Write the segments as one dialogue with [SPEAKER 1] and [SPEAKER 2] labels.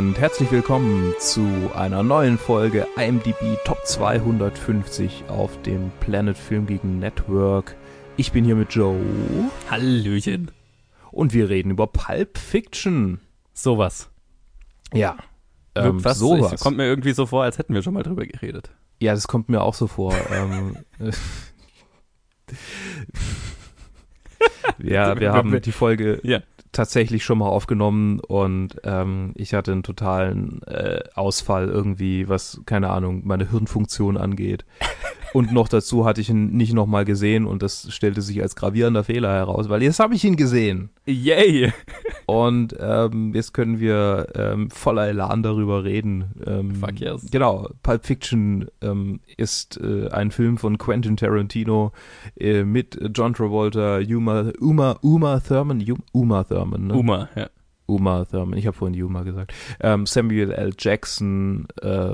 [SPEAKER 1] und herzlich willkommen zu einer neuen Folge IMDb Top 250 auf dem Planet Film gegen Network. Ich bin hier mit Joe.
[SPEAKER 2] Hallöchen.
[SPEAKER 1] Und wir reden über Pulp Fiction.
[SPEAKER 2] Sowas.
[SPEAKER 1] Ja.
[SPEAKER 2] Ähm, was, sowas. Kommt mir irgendwie so vor, als hätten wir schon mal drüber geredet.
[SPEAKER 1] Ja, das kommt mir auch so vor. ähm, ja, wir haben die Folge ja tatsächlich schon mal aufgenommen und ähm, ich hatte einen totalen äh, Ausfall irgendwie, was, keine Ahnung, meine Hirnfunktion angeht. Und noch dazu hatte ich ihn nicht nochmal gesehen und das stellte sich als gravierender Fehler heraus, weil jetzt habe ich ihn gesehen.
[SPEAKER 2] Yay!
[SPEAKER 1] Und ähm, jetzt können wir ähm, voller Elan darüber reden. Ähm,
[SPEAKER 2] Fuck yes.
[SPEAKER 1] Genau, Pulp Fiction ähm, ist äh, ein Film von Quentin Tarantino äh, mit John Travolta, Uma, Uma, Uma Thurman, Uma Thurman, ne?
[SPEAKER 2] Uma, ja.
[SPEAKER 1] Uma Thurman, ich habe vorhin Uma gesagt, ähm, Samuel L. Jackson, äh,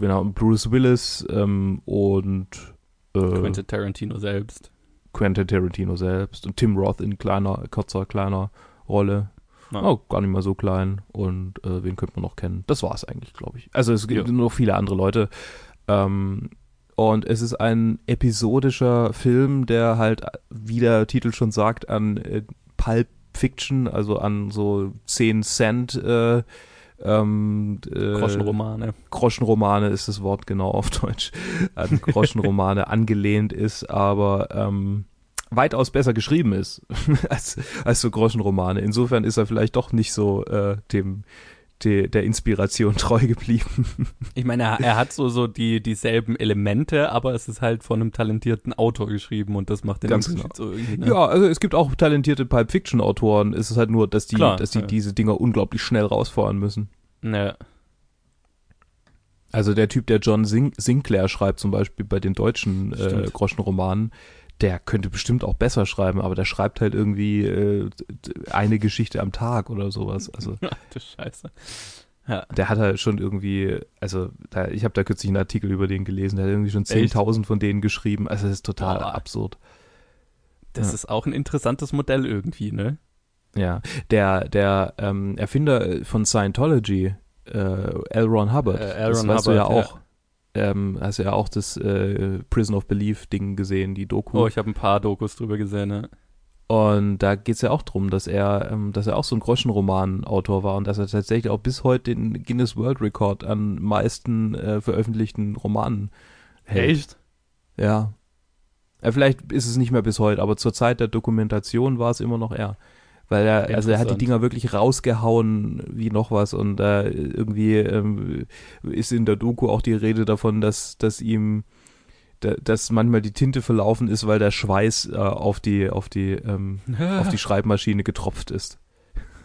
[SPEAKER 1] genau, Bruce Willis ähm, und
[SPEAKER 2] äh, Quentin Tarantino selbst.
[SPEAKER 1] Quentin Tarantino selbst und Tim Roth in kleiner, kurzer, kleiner Rolle. Ja. Oh, gar nicht mal so klein. Und äh, wen könnte man noch kennen? Das war es eigentlich, glaube ich. Also es gibt ja. noch viele andere Leute. Ähm, und es ist ein episodischer Film, der halt, wie der Titel schon sagt, an äh, Pulp Fiction, also an so 10 Cent äh, ähm,
[SPEAKER 2] äh, Groschenromane.
[SPEAKER 1] Groschenromane ist das Wort genau auf Deutsch. An Groschenromane angelehnt ist, aber ähm, weitaus besser geschrieben ist als, als so Groschenromane. Insofern ist er vielleicht doch nicht so äh, dem de, der Inspiration treu geblieben.
[SPEAKER 2] Ich meine, er, er, hat so, so die, dieselben Elemente, aber es ist halt von einem talentierten Autor geschrieben und das macht den
[SPEAKER 1] Ganz Unterschied genau. so irgendwie. Ne? Ja, also es gibt auch talentierte Pulp Fiction Autoren. Es ist halt nur, dass die, Klar, dass die ja. diese Dinger unglaublich schnell rausfahren müssen.
[SPEAKER 2] Ja.
[SPEAKER 1] Also der Typ, der John Sin Sinclair schreibt, zum Beispiel bei den deutschen äh, Groschenromanen, der könnte bestimmt auch besser schreiben, aber der schreibt halt irgendwie äh, eine Geschichte am Tag oder sowas. Also,
[SPEAKER 2] Ach du Scheiße.
[SPEAKER 1] Ja. Der hat halt schon irgendwie, also da, ich habe da kürzlich einen Artikel über den gelesen, der hat irgendwie schon 10.000 von denen geschrieben. Also das ist total Boah. absurd.
[SPEAKER 2] Das ja. ist auch ein interessantes Modell irgendwie, ne?
[SPEAKER 1] Ja, der, der ähm, Erfinder von Scientology, äh, L. Ron Hubbard, äh, L. Ron das weißt Hubbard, du ja auch. Ja ähm, hast du ja auch das äh, Prison of Belief Ding gesehen, die Doku.
[SPEAKER 2] Oh, ich habe ein paar Dokus drüber gesehen, ne?
[SPEAKER 1] Und da geht es ja auch drum, dass er, ähm, dass er auch so ein Groschenroman-Autor war und dass er tatsächlich auch bis heute den Guinness World Record an meisten äh, veröffentlichten Romanen hält.
[SPEAKER 2] Echt?
[SPEAKER 1] Ja. ja. Vielleicht ist es nicht mehr bis heute, aber zur Zeit der Dokumentation war es immer noch er. Weil er, also er hat die Dinger wirklich rausgehauen wie noch was und äh, irgendwie ähm, ist in der Doku auch die Rede davon, dass, dass ihm dass manchmal die Tinte verlaufen ist, weil der Schweiß äh, auf die auf die ähm, auf die Schreibmaschine getropft ist.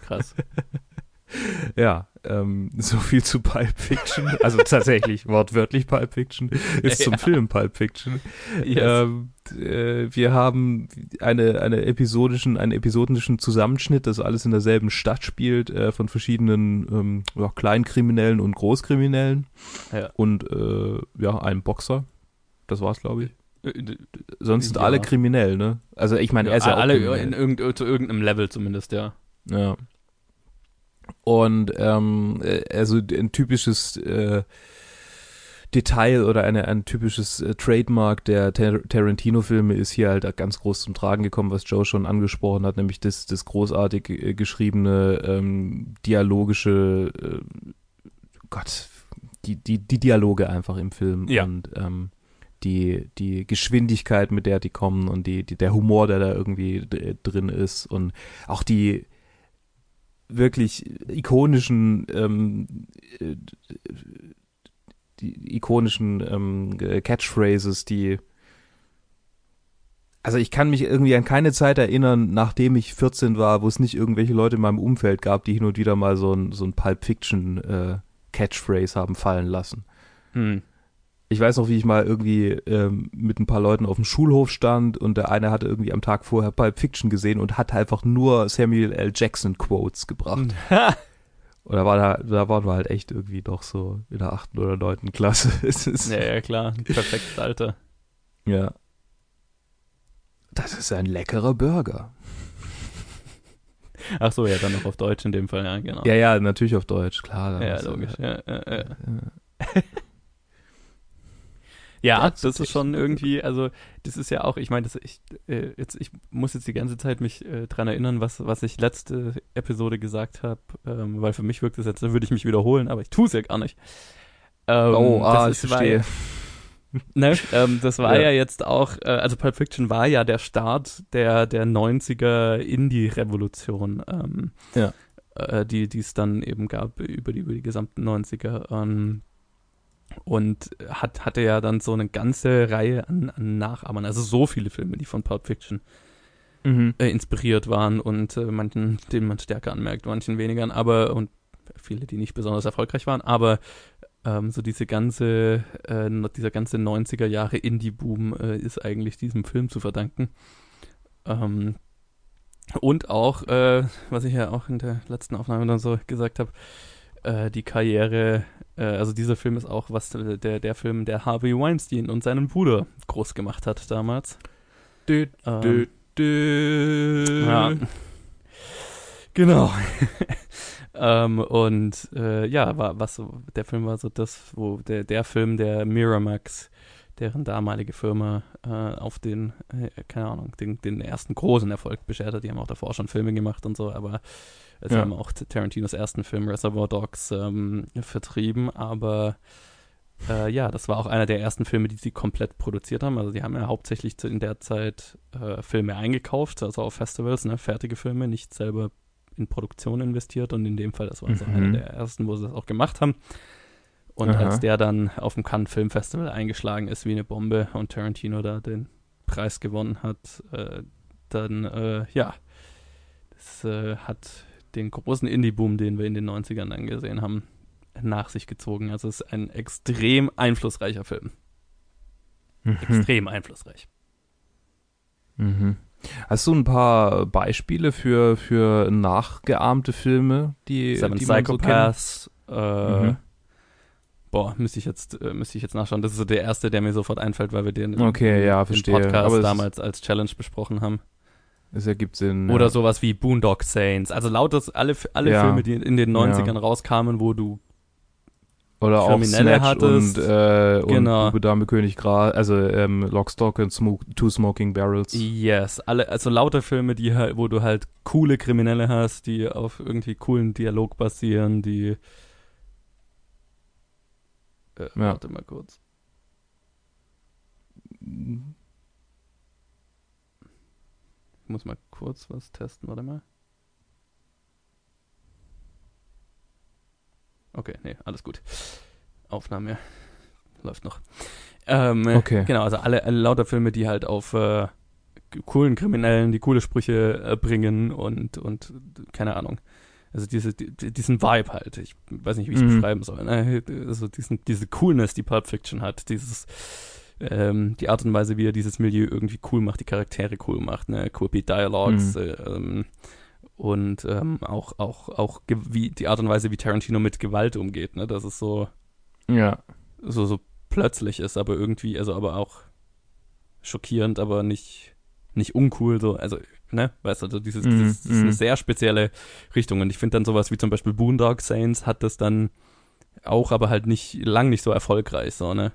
[SPEAKER 2] Krass.
[SPEAKER 1] ja, ähm, so viel zu Pulp Fiction. Also tatsächlich, wortwörtlich Pulp Fiction, ist ja. zum Film Pulp Fiction. Yes. Ähm, äh, wir haben eine, eine episodischen, einen episodischen Zusammenschnitt, das alles in derselben Stadt spielt, äh, von verschiedenen ähm, ja, Kleinkriminellen und Großkriminellen. Ja. Und äh, ja, einem Boxer. Das war's, glaube ich. Äh, Sonst sind alle kriminell, ne? Also ich meine, er ist ja
[SPEAKER 2] alle in irgend, zu irgendeinem Level zumindest, ja.
[SPEAKER 1] Ja. Und ähm, äh, also ein typisches äh, Detail oder eine, ein typisches äh, Trademark der Tar Tarantino-Filme ist hier halt ganz groß zum Tragen gekommen, was Joe schon angesprochen hat, nämlich das, das großartig äh, geschriebene ähm, dialogische äh, Gott, die, die, die Dialoge einfach im Film
[SPEAKER 2] ja.
[SPEAKER 1] und ähm, die, die Geschwindigkeit, mit der die kommen und die, die, der Humor, der da irgendwie drin ist und auch die, wirklich ikonischen ähm, äh, die ikonischen ähm, Catchphrases, die also ich kann mich irgendwie an keine Zeit erinnern, nachdem ich 14 war, wo es nicht irgendwelche Leute in meinem Umfeld gab, die hin und wieder mal so ein, so ein Pulp Fiction äh, Catchphrase haben fallen lassen.
[SPEAKER 2] Hm
[SPEAKER 1] ich weiß noch, wie ich mal irgendwie ähm, mit ein paar Leuten auf dem Schulhof stand und der eine hatte irgendwie am Tag vorher Pulp Fiction gesehen und hat einfach nur Samuel L. Jackson Quotes gebracht. Oder war da, da waren wir halt echt irgendwie doch so in der achten oder neunten Klasse.
[SPEAKER 2] ja, ja, klar. Perfektes Alter.
[SPEAKER 1] Ja. Das ist ein leckerer Burger.
[SPEAKER 2] Ach so, ja, dann noch auf Deutsch in dem Fall, ja, genau.
[SPEAKER 1] Ja, ja, natürlich auf Deutsch, klar.
[SPEAKER 2] Ja, logisch, ja, ja, ja. Ja, ja, das ist schon irgendwie, also das ist ja auch, ich meine, ich, äh, jetzt, ich muss jetzt die ganze Zeit mich äh, dran erinnern, was, was ich letzte Episode gesagt habe, ähm, weil für mich wirkt es jetzt, da würde ich mich wiederholen, aber ich tue es ja gar nicht.
[SPEAKER 1] Ähm, oh, ah, ich verstehe.
[SPEAKER 2] ne, ähm, das war ja. ja. jetzt auch, äh, also Pulp Fiction war ja der Start der, der 90er Indie-Revolution, ähm, ja. äh, die es dann eben gab über die, über die gesamten 90er. Ähm, und hat, hatte ja dann so eine ganze Reihe an, an Nachahmern, also so viele Filme, die von Pulp Fiction mhm. äh, inspiriert waren und äh, manchen, denen man stärker anmerkt, manchen weniger, aber und viele, die nicht besonders erfolgreich waren, aber ähm, so diese ganze, äh, dieser ganze 90er Jahre Indie-Boom äh, ist eigentlich diesem Film zu verdanken. Ähm, und auch, äh, was ich ja auch in der letzten Aufnahme dann so gesagt habe, äh, die Karriere, also dieser Film ist auch was der, der Film, der Harvey Weinstein und seinen Bruder groß gemacht hat damals.
[SPEAKER 1] Dö, ähm, dö, dö.
[SPEAKER 2] Ja. Genau. ähm, und äh, ja, war was der Film war so das, wo der, der Film, der Miramax, deren damalige Firma äh, auf den, äh, keine Ahnung, den, den ersten großen Erfolg beschert hat. Die haben auch davor schon Filme gemacht und so, aber Sie ja. haben auch Tarantinos ersten Film Reservoir Dogs ähm, vertrieben, aber äh, ja, das war auch einer der ersten Filme, die sie komplett produziert haben. Also die haben ja hauptsächlich in der Zeit äh, Filme eingekauft, also auf Festivals, ne, fertige Filme, nicht selber in Produktion investiert und in dem Fall, das war also mhm. einer der ersten, wo sie das auch gemacht haben. Und Aha. als der dann auf dem Cannes Film Festival eingeschlagen ist wie eine Bombe und Tarantino da den Preis gewonnen hat, äh, dann äh, ja, das äh, hat den großen Indie-Boom, den wir in den 90ern angesehen haben, nach sich gezogen. Also es ist ein extrem einflussreicher Film. Mhm. Extrem einflussreich.
[SPEAKER 1] Mhm. Hast du ein paar Beispiele für, für nachgeahmte Filme, die,
[SPEAKER 2] Seven
[SPEAKER 1] die
[SPEAKER 2] Psychopaths, so äh, mhm. Boah, müsste ich jetzt äh, müsste ich jetzt nachschauen. Das ist so der erste, der mir sofort einfällt, weil wir den
[SPEAKER 1] okay, ja,
[SPEAKER 2] im Podcast damals als Challenge besprochen haben.
[SPEAKER 1] Es ergibt Sinn.
[SPEAKER 2] Oder ja. sowas wie Boondock Saints. Also lauter alle, alle ja. Filme, die in den 90ern ja. rauskamen, wo du
[SPEAKER 1] oder auch Snatch hattest. und, äh, genau. und Dame König Gras, also ähm, Lockstock und Smoke, Two Smoking Barrels.
[SPEAKER 2] Yes, alle, also lauter Filme, die halt, wo du halt coole Kriminelle hast, die auf irgendwie coolen Dialog basieren, die äh, ja. Warte mal kurz. Ich muss mal kurz was testen, warte mal. Okay, nee, alles gut. Aufnahme läuft noch. Ähm, okay. Genau, also alle, alle lauter Filme, die halt auf äh, coolen Kriminellen, die coole Sprüche äh, bringen und, und keine Ahnung. Also diese, die, diesen Vibe halt. Ich weiß nicht, wie ich es mhm. beschreiben soll. Ne? Also diesen, diese Coolness, die Pulp Fiction hat. Dieses ähm, die Art und Weise, wie er dieses Milieu irgendwie cool macht, die Charaktere cool macht, ne, Quirky Dialogues mhm. ähm, und ähm, auch, auch, auch wie die Art und Weise, wie Tarantino mit Gewalt umgeht, ne, dass es so,
[SPEAKER 1] ja,
[SPEAKER 2] so, so plötzlich ist, aber irgendwie, also aber auch schockierend, aber nicht, nicht uncool, so, also, ne, weißt du, also dieses, mm, dieses, das ist eine mhm. sehr spezielle Richtung und ich finde dann sowas wie zum Beispiel Boondock Saints hat das dann auch, aber halt nicht, lang nicht so erfolgreich, so, ne.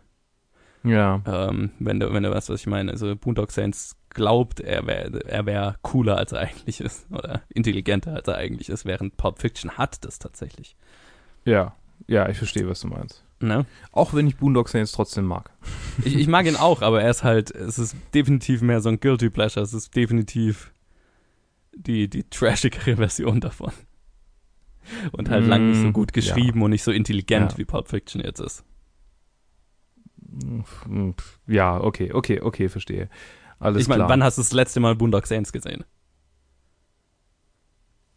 [SPEAKER 1] Ja.
[SPEAKER 2] Ähm, wenn du, wenn du weißt, was ich meine. Also Boondock Saints glaubt, er wäre er wär cooler, als er eigentlich ist. Oder intelligenter, als er eigentlich ist, während Pulp Fiction hat das tatsächlich.
[SPEAKER 1] Ja, ja, ich verstehe, was du meinst.
[SPEAKER 2] Ne?
[SPEAKER 1] Auch wenn ich Boondock Saints trotzdem mag.
[SPEAKER 2] Ich, ich mag ihn auch, aber er ist halt, es ist definitiv mehr so ein Guilty Pleasure. Es ist definitiv die, die trashigere Version davon. Und halt mm, lang nicht so gut geschrieben ja. und nicht so intelligent, ja. wie Pulp Fiction jetzt ist.
[SPEAKER 1] Ja, okay, okay, okay, verstehe. Alles
[SPEAKER 2] ich meine, wann hast du das letzte Mal Boondock Saints gesehen?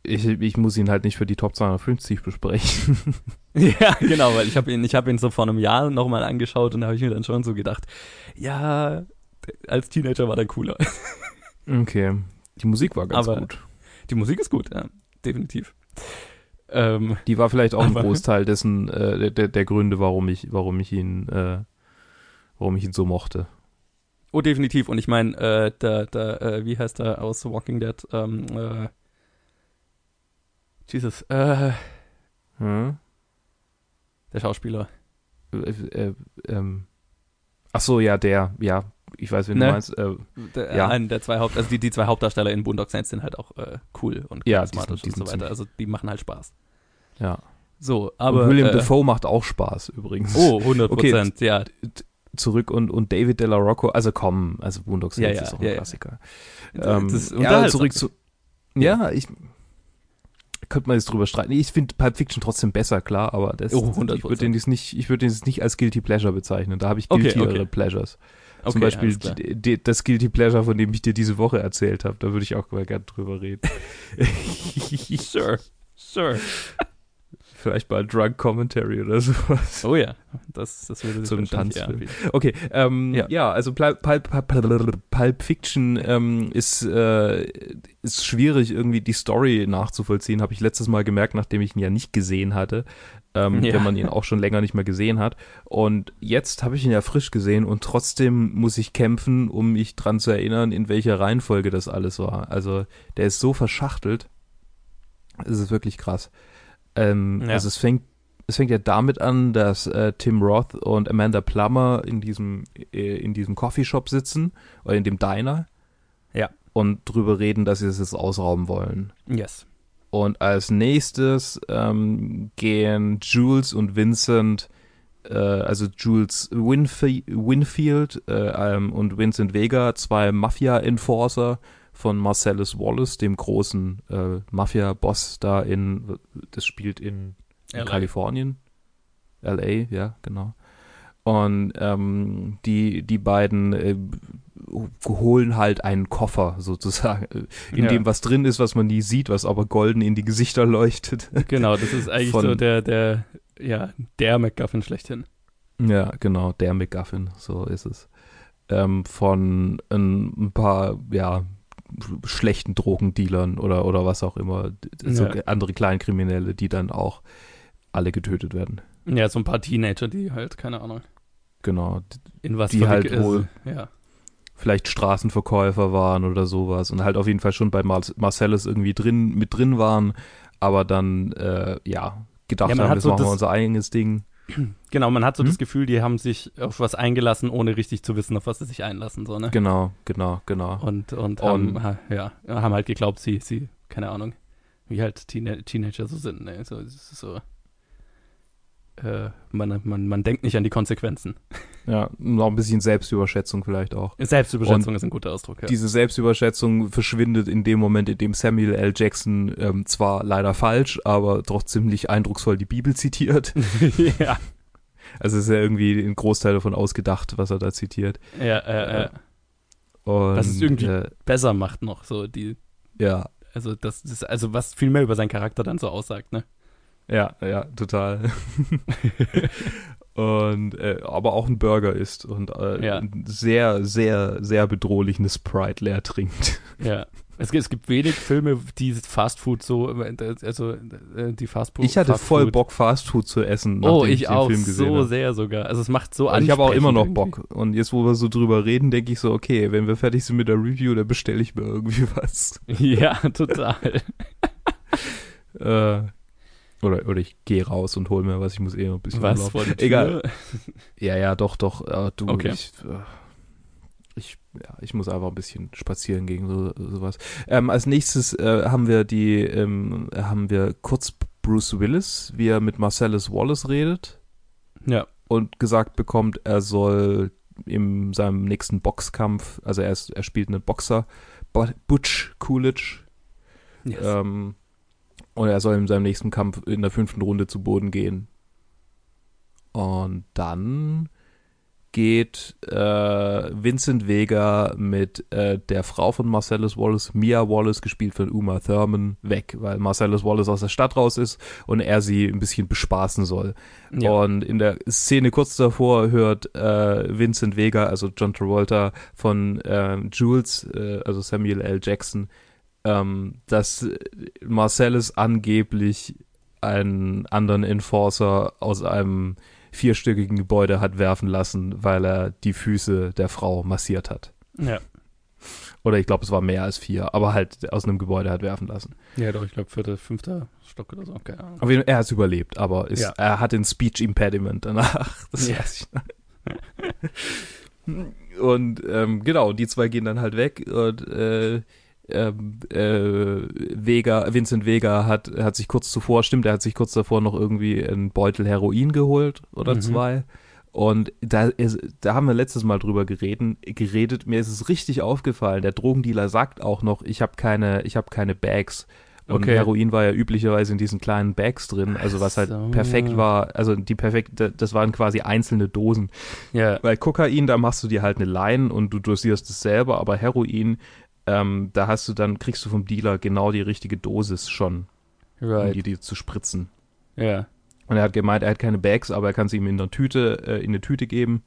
[SPEAKER 1] Ich, ich muss ihn halt nicht für die Top 250 besprechen.
[SPEAKER 2] ja, genau, weil ich habe ihn, ich hab ihn so vor einem Jahr nochmal angeschaut und da habe ich mir dann schon so gedacht, ja, als Teenager war der cooler.
[SPEAKER 1] okay. Die Musik war ganz
[SPEAKER 2] aber
[SPEAKER 1] gut.
[SPEAKER 2] Die Musik ist gut, ja, definitiv.
[SPEAKER 1] Ähm, die war vielleicht auch ein Großteil dessen, äh, der, der Gründe, warum ich, warum ich ihn äh, warum ich ihn so mochte.
[SPEAKER 2] Oh, definitiv. Und ich meine, äh, der, der, äh, wie heißt er aus Walking Dead? Ähm, äh, Jesus. Äh,
[SPEAKER 1] Hm?
[SPEAKER 2] der Schauspieler.
[SPEAKER 1] Äh, äh, ähm. Ach so, ja, der, ja, ich weiß, wen
[SPEAKER 2] Ne?
[SPEAKER 1] du meinst. Äh,
[SPEAKER 2] Der,
[SPEAKER 1] Ja.
[SPEAKER 2] Einen der zwei Haupt, also die, die zwei Hauptdarsteller in Boondock Saints sind halt auch äh, cool und
[SPEAKER 1] Ja, die
[SPEAKER 2] charismatisch
[SPEAKER 1] sind- die
[SPEAKER 2] und so weiter. Also die machen halt Spaß.
[SPEAKER 1] ja.
[SPEAKER 2] So,
[SPEAKER 1] Aber
[SPEAKER 2] aber.
[SPEAKER 1] William
[SPEAKER 2] äh,
[SPEAKER 1] Dafoe macht auch Spaß übrigens.
[SPEAKER 2] Oh, 100 Prozent, ja.
[SPEAKER 1] Zurück und, und David De La Rocco, also komm, also Boondock
[SPEAKER 2] Ja,
[SPEAKER 1] Saints
[SPEAKER 2] ja,
[SPEAKER 1] ist auch
[SPEAKER 2] ja,
[SPEAKER 1] ein
[SPEAKER 2] ja.
[SPEAKER 1] Klassiker.
[SPEAKER 2] Das
[SPEAKER 1] Ähm,
[SPEAKER 2] ist
[SPEAKER 1] ja,
[SPEAKER 2] unterhaltsam.
[SPEAKER 1] zurück zu. Ja, ich. Könnte man jetzt drüber streiten. Ich finde Pulp Fiction trotzdem besser, klar, aber das,
[SPEAKER 2] Oh,
[SPEAKER 1] ich würde
[SPEAKER 2] 100%.
[SPEAKER 1] den jetzt nicht, ich würde den jetzt nicht als Guilty Pleasure bezeichnen. Da habe ich
[SPEAKER 2] Okay,
[SPEAKER 1] guiltyere
[SPEAKER 2] okay.
[SPEAKER 1] Pleasures.
[SPEAKER 2] Okay,
[SPEAKER 1] Zum Beispiel die, das Guilty Pleasure, von dem ich dir diese Woche erzählt habe. Da würde ich auch mal gerne drüber reden.
[SPEAKER 2] Sure, sure.
[SPEAKER 1] Vielleicht mal Drunk Commentary oder sowas.
[SPEAKER 2] Oh ja, das, das würde sich
[SPEAKER 1] Zum
[SPEAKER 2] anbieten.
[SPEAKER 1] Okay, ähm,
[SPEAKER 2] Ja.
[SPEAKER 1] ja. also Pulp, Pulp, Pulp, Pulp Fiction ähm, ist, äh, ist schwierig, irgendwie die Story nachzuvollziehen, habe ich letztes Mal gemerkt, nachdem ich ihn ja nicht gesehen hatte, ähm,
[SPEAKER 2] Ja.
[SPEAKER 1] wenn man ihn auch schon länger nicht mehr gesehen hat. Und jetzt habe ich ihn ja frisch gesehen und trotzdem muss ich kämpfen, um mich dran zu erinnern, in welcher Reihenfolge das alles war. Also der ist so verschachtelt, es ist wirklich krass. Ähm,
[SPEAKER 2] Ja.
[SPEAKER 1] Also es fängt es fängt ja damit an, dass äh, Tim Roth und Amanda Plummer in diesem, äh, in diesem Coffeeshop sitzen oder in dem Diner.
[SPEAKER 2] Ja.
[SPEAKER 1] Und drüber reden, dass sie es jetzt ausrauben wollen.
[SPEAKER 2] Yes.
[SPEAKER 1] Und als nächstes ähm, gehen Jules und Vincent, äh, also Jules Winfi Winfield äh, ähm, und Vincent Vega, zwei Mafia-Enforcer von Marcellus Wallace, dem großen äh, Mafia-Boss da in, das spielt in in. Kalifornien. LA, ja, genau. Und ähm, die, die beiden äh, holen halt einen Koffer sozusagen, in
[SPEAKER 2] Ja.
[SPEAKER 1] dem was drin ist, was man nie sieht, was aber golden in die Gesichter leuchtet.
[SPEAKER 2] Genau, das ist eigentlich
[SPEAKER 1] Von-
[SPEAKER 2] so der, der, ja, der MacGuffin schlechthin.
[SPEAKER 1] ja, genau, der McGuffin, so ist es. Ähm, von ein, ein paar, ja, schlechten Drogendealern oder, oder was auch immer, so
[SPEAKER 2] Ja.
[SPEAKER 1] andere Kleinkriminelle, die dann auch alle getötet werden.
[SPEAKER 2] Ja, so ein paar Teenager, die halt, keine Ahnung,
[SPEAKER 1] Genau,
[SPEAKER 2] in was
[SPEAKER 1] Die halt
[SPEAKER 2] verwickelt-
[SPEAKER 1] wohl-
[SPEAKER 2] Ja,
[SPEAKER 1] vielleicht Straßenverkäufer waren oder sowas und halt auf jeden Fall schon bei Mar Marcellus irgendwie drin mit drin waren, aber dann äh, ja gedacht
[SPEAKER 2] Ja,
[SPEAKER 1] haben,
[SPEAKER 2] so
[SPEAKER 1] machen wir
[SPEAKER 2] das-
[SPEAKER 1] unser eigenes Ding.
[SPEAKER 2] genau, man hat so
[SPEAKER 1] Hm?
[SPEAKER 2] das Gefühl, die haben sich auf was eingelassen, ohne richtig zu wissen, auf was sie sich einlassen, so, ne?
[SPEAKER 1] Genau, genau, genau.
[SPEAKER 2] Und, und,
[SPEAKER 1] Und-
[SPEAKER 2] haben, ha, ja, haben halt geglaubt, sie, sie, keine Ahnung, wie halt Teena Teenager so sind, ne? So, so, äh, man, man, man denkt nicht an die Konsequenzen.
[SPEAKER 1] Ja, noch ein bisschen Selbstüberschätzung vielleicht auch.
[SPEAKER 2] Selbstüberschätzung ist ein guter Ausdruck, ja.
[SPEAKER 1] Diese Selbstüberschätzung verschwindet in dem Moment, in dem Samuel L. Jackson ähm, zwar leider falsch, aber doch ziemlich eindrucksvoll die Bibel zitiert.
[SPEAKER 2] ja,
[SPEAKER 1] Also ist ja irgendwie ein Großteil davon ausgedacht, was er da zitiert.
[SPEAKER 2] ja, äh, äh,
[SPEAKER 1] Und,
[SPEAKER 2] Das ist irgendwie-
[SPEAKER 1] äh,
[SPEAKER 2] besser macht noch so die,
[SPEAKER 1] ja,
[SPEAKER 2] also das ist, also was viel mehr über seinen Charakter dann so aussagt, ne?
[SPEAKER 1] Ja, ja, total. und äh, aber auch ein Burger isst und äh,
[SPEAKER 2] Ja.
[SPEAKER 1] sehr, sehr, sehr bedrohlichen Sprite leer trinkt.
[SPEAKER 2] Ja. Es gibt, es gibt wenig Filme, die Fast Food so, also äh, die Fast Food.
[SPEAKER 1] Ich hatte
[SPEAKER 2] Fast
[SPEAKER 1] voll
[SPEAKER 2] Food.
[SPEAKER 1] Bock, Fast Food zu essen, nachdem
[SPEAKER 2] Oh, ich,
[SPEAKER 1] den
[SPEAKER 2] auch
[SPEAKER 1] Film gesehen
[SPEAKER 2] so
[SPEAKER 1] habe.
[SPEAKER 2] sehr sogar. Also es macht so
[SPEAKER 1] Und ich habe auch immer noch Bock. Und jetzt, wo wir so drüber reden, denke ich so, okay, wenn wir fertig sind mit der Review, dann bestelle ich mir irgendwie was.
[SPEAKER 2] Ja, total.
[SPEAKER 1] Äh, oder, oder ich gehe raus und hole mir was. Ich muss eh noch ein bisschen
[SPEAKER 2] Was
[SPEAKER 1] rumlaufen.
[SPEAKER 2] vor die Tür?
[SPEAKER 1] Egal. Ja, ja, doch, doch. Äh, du,
[SPEAKER 2] Okay.
[SPEAKER 1] ich, äh, ich, ja, ich muss einfach ein bisschen spazieren gegen so, sowas. Ähm, als nächstes äh, haben wir die, ähm, haben wir kurz Bruce Willis, wie er mit Marcellus Wallace redet
[SPEAKER 2] Ja.
[SPEAKER 1] und gesagt bekommt, er soll in seinem nächsten Boxkampf, also er, ist, er spielt einen Boxer, Bu- Butch Coolidge,
[SPEAKER 2] Yes.
[SPEAKER 1] ähm, und er soll in seinem nächsten Kampf in der fünften Runde zu Boden gehen. Und dann geht äh, Vincent Vega mit äh, der Frau von Marcellus Wallace, Mia Wallace, gespielt von Uma Thurman, weg, weil Marcellus Wallace aus der Stadt raus ist und er sie ein bisschen bespaßen soll.
[SPEAKER 2] ja.
[SPEAKER 1] Und in der Szene kurz davor hört äh, Vincent Vega, also John Travolta, von ähm, Jules, äh, also Samuel L. Jackson, ähm, dass Marcellus angeblich einen anderen Enforcer aus einem vierstöckigen Gebäude hat werfen lassen, weil er die Füße der Frau massiert hat.
[SPEAKER 2] ja.
[SPEAKER 1] Oder ich glaube, es war mehr als vier, aber halt aus einem Gebäude hat werfen lassen.
[SPEAKER 2] Ja, doch, ich glaube, vierter, fünfter Stock oder so. Keine Ahnung.
[SPEAKER 1] Aber er hat es überlebt, aber ist, ja. er hat ein Speech Impediment danach. Das ja. weiß ich. und ähm, genau, die zwei gehen dann halt weg und äh, ähm, äh, Vega, Vincent Vega hat, hat sich kurz zuvor, stimmt, er hat sich kurz davor noch irgendwie einen Beutel Heroin geholt oder mhm. zwei. Und da, ist, da haben wir letztes Mal drüber geredet, geredet. Mir ist es richtig aufgefallen. Der Drogendealer sagt auch noch, ich habe keine, ich habe keine Bags. Und okay. Heroin war ja üblicherweise in diesen kleinen Bags drin, also was halt so. perfekt war, also die perfekt, das waren quasi einzelne Dosen. Ja. Weil Kokain, da machst du dir halt eine Line und du dosierst es selber, aber Heroin, ähm, da hast du dann, kriegst du vom Dealer genau die richtige Dosis schon, right. um die dir zu spritzen.
[SPEAKER 2] Ja.
[SPEAKER 1] Und er hat gemeint, er hat keine Bags, aber er kann sie ihm in einer Tüte, äh, in eine Tüte geben.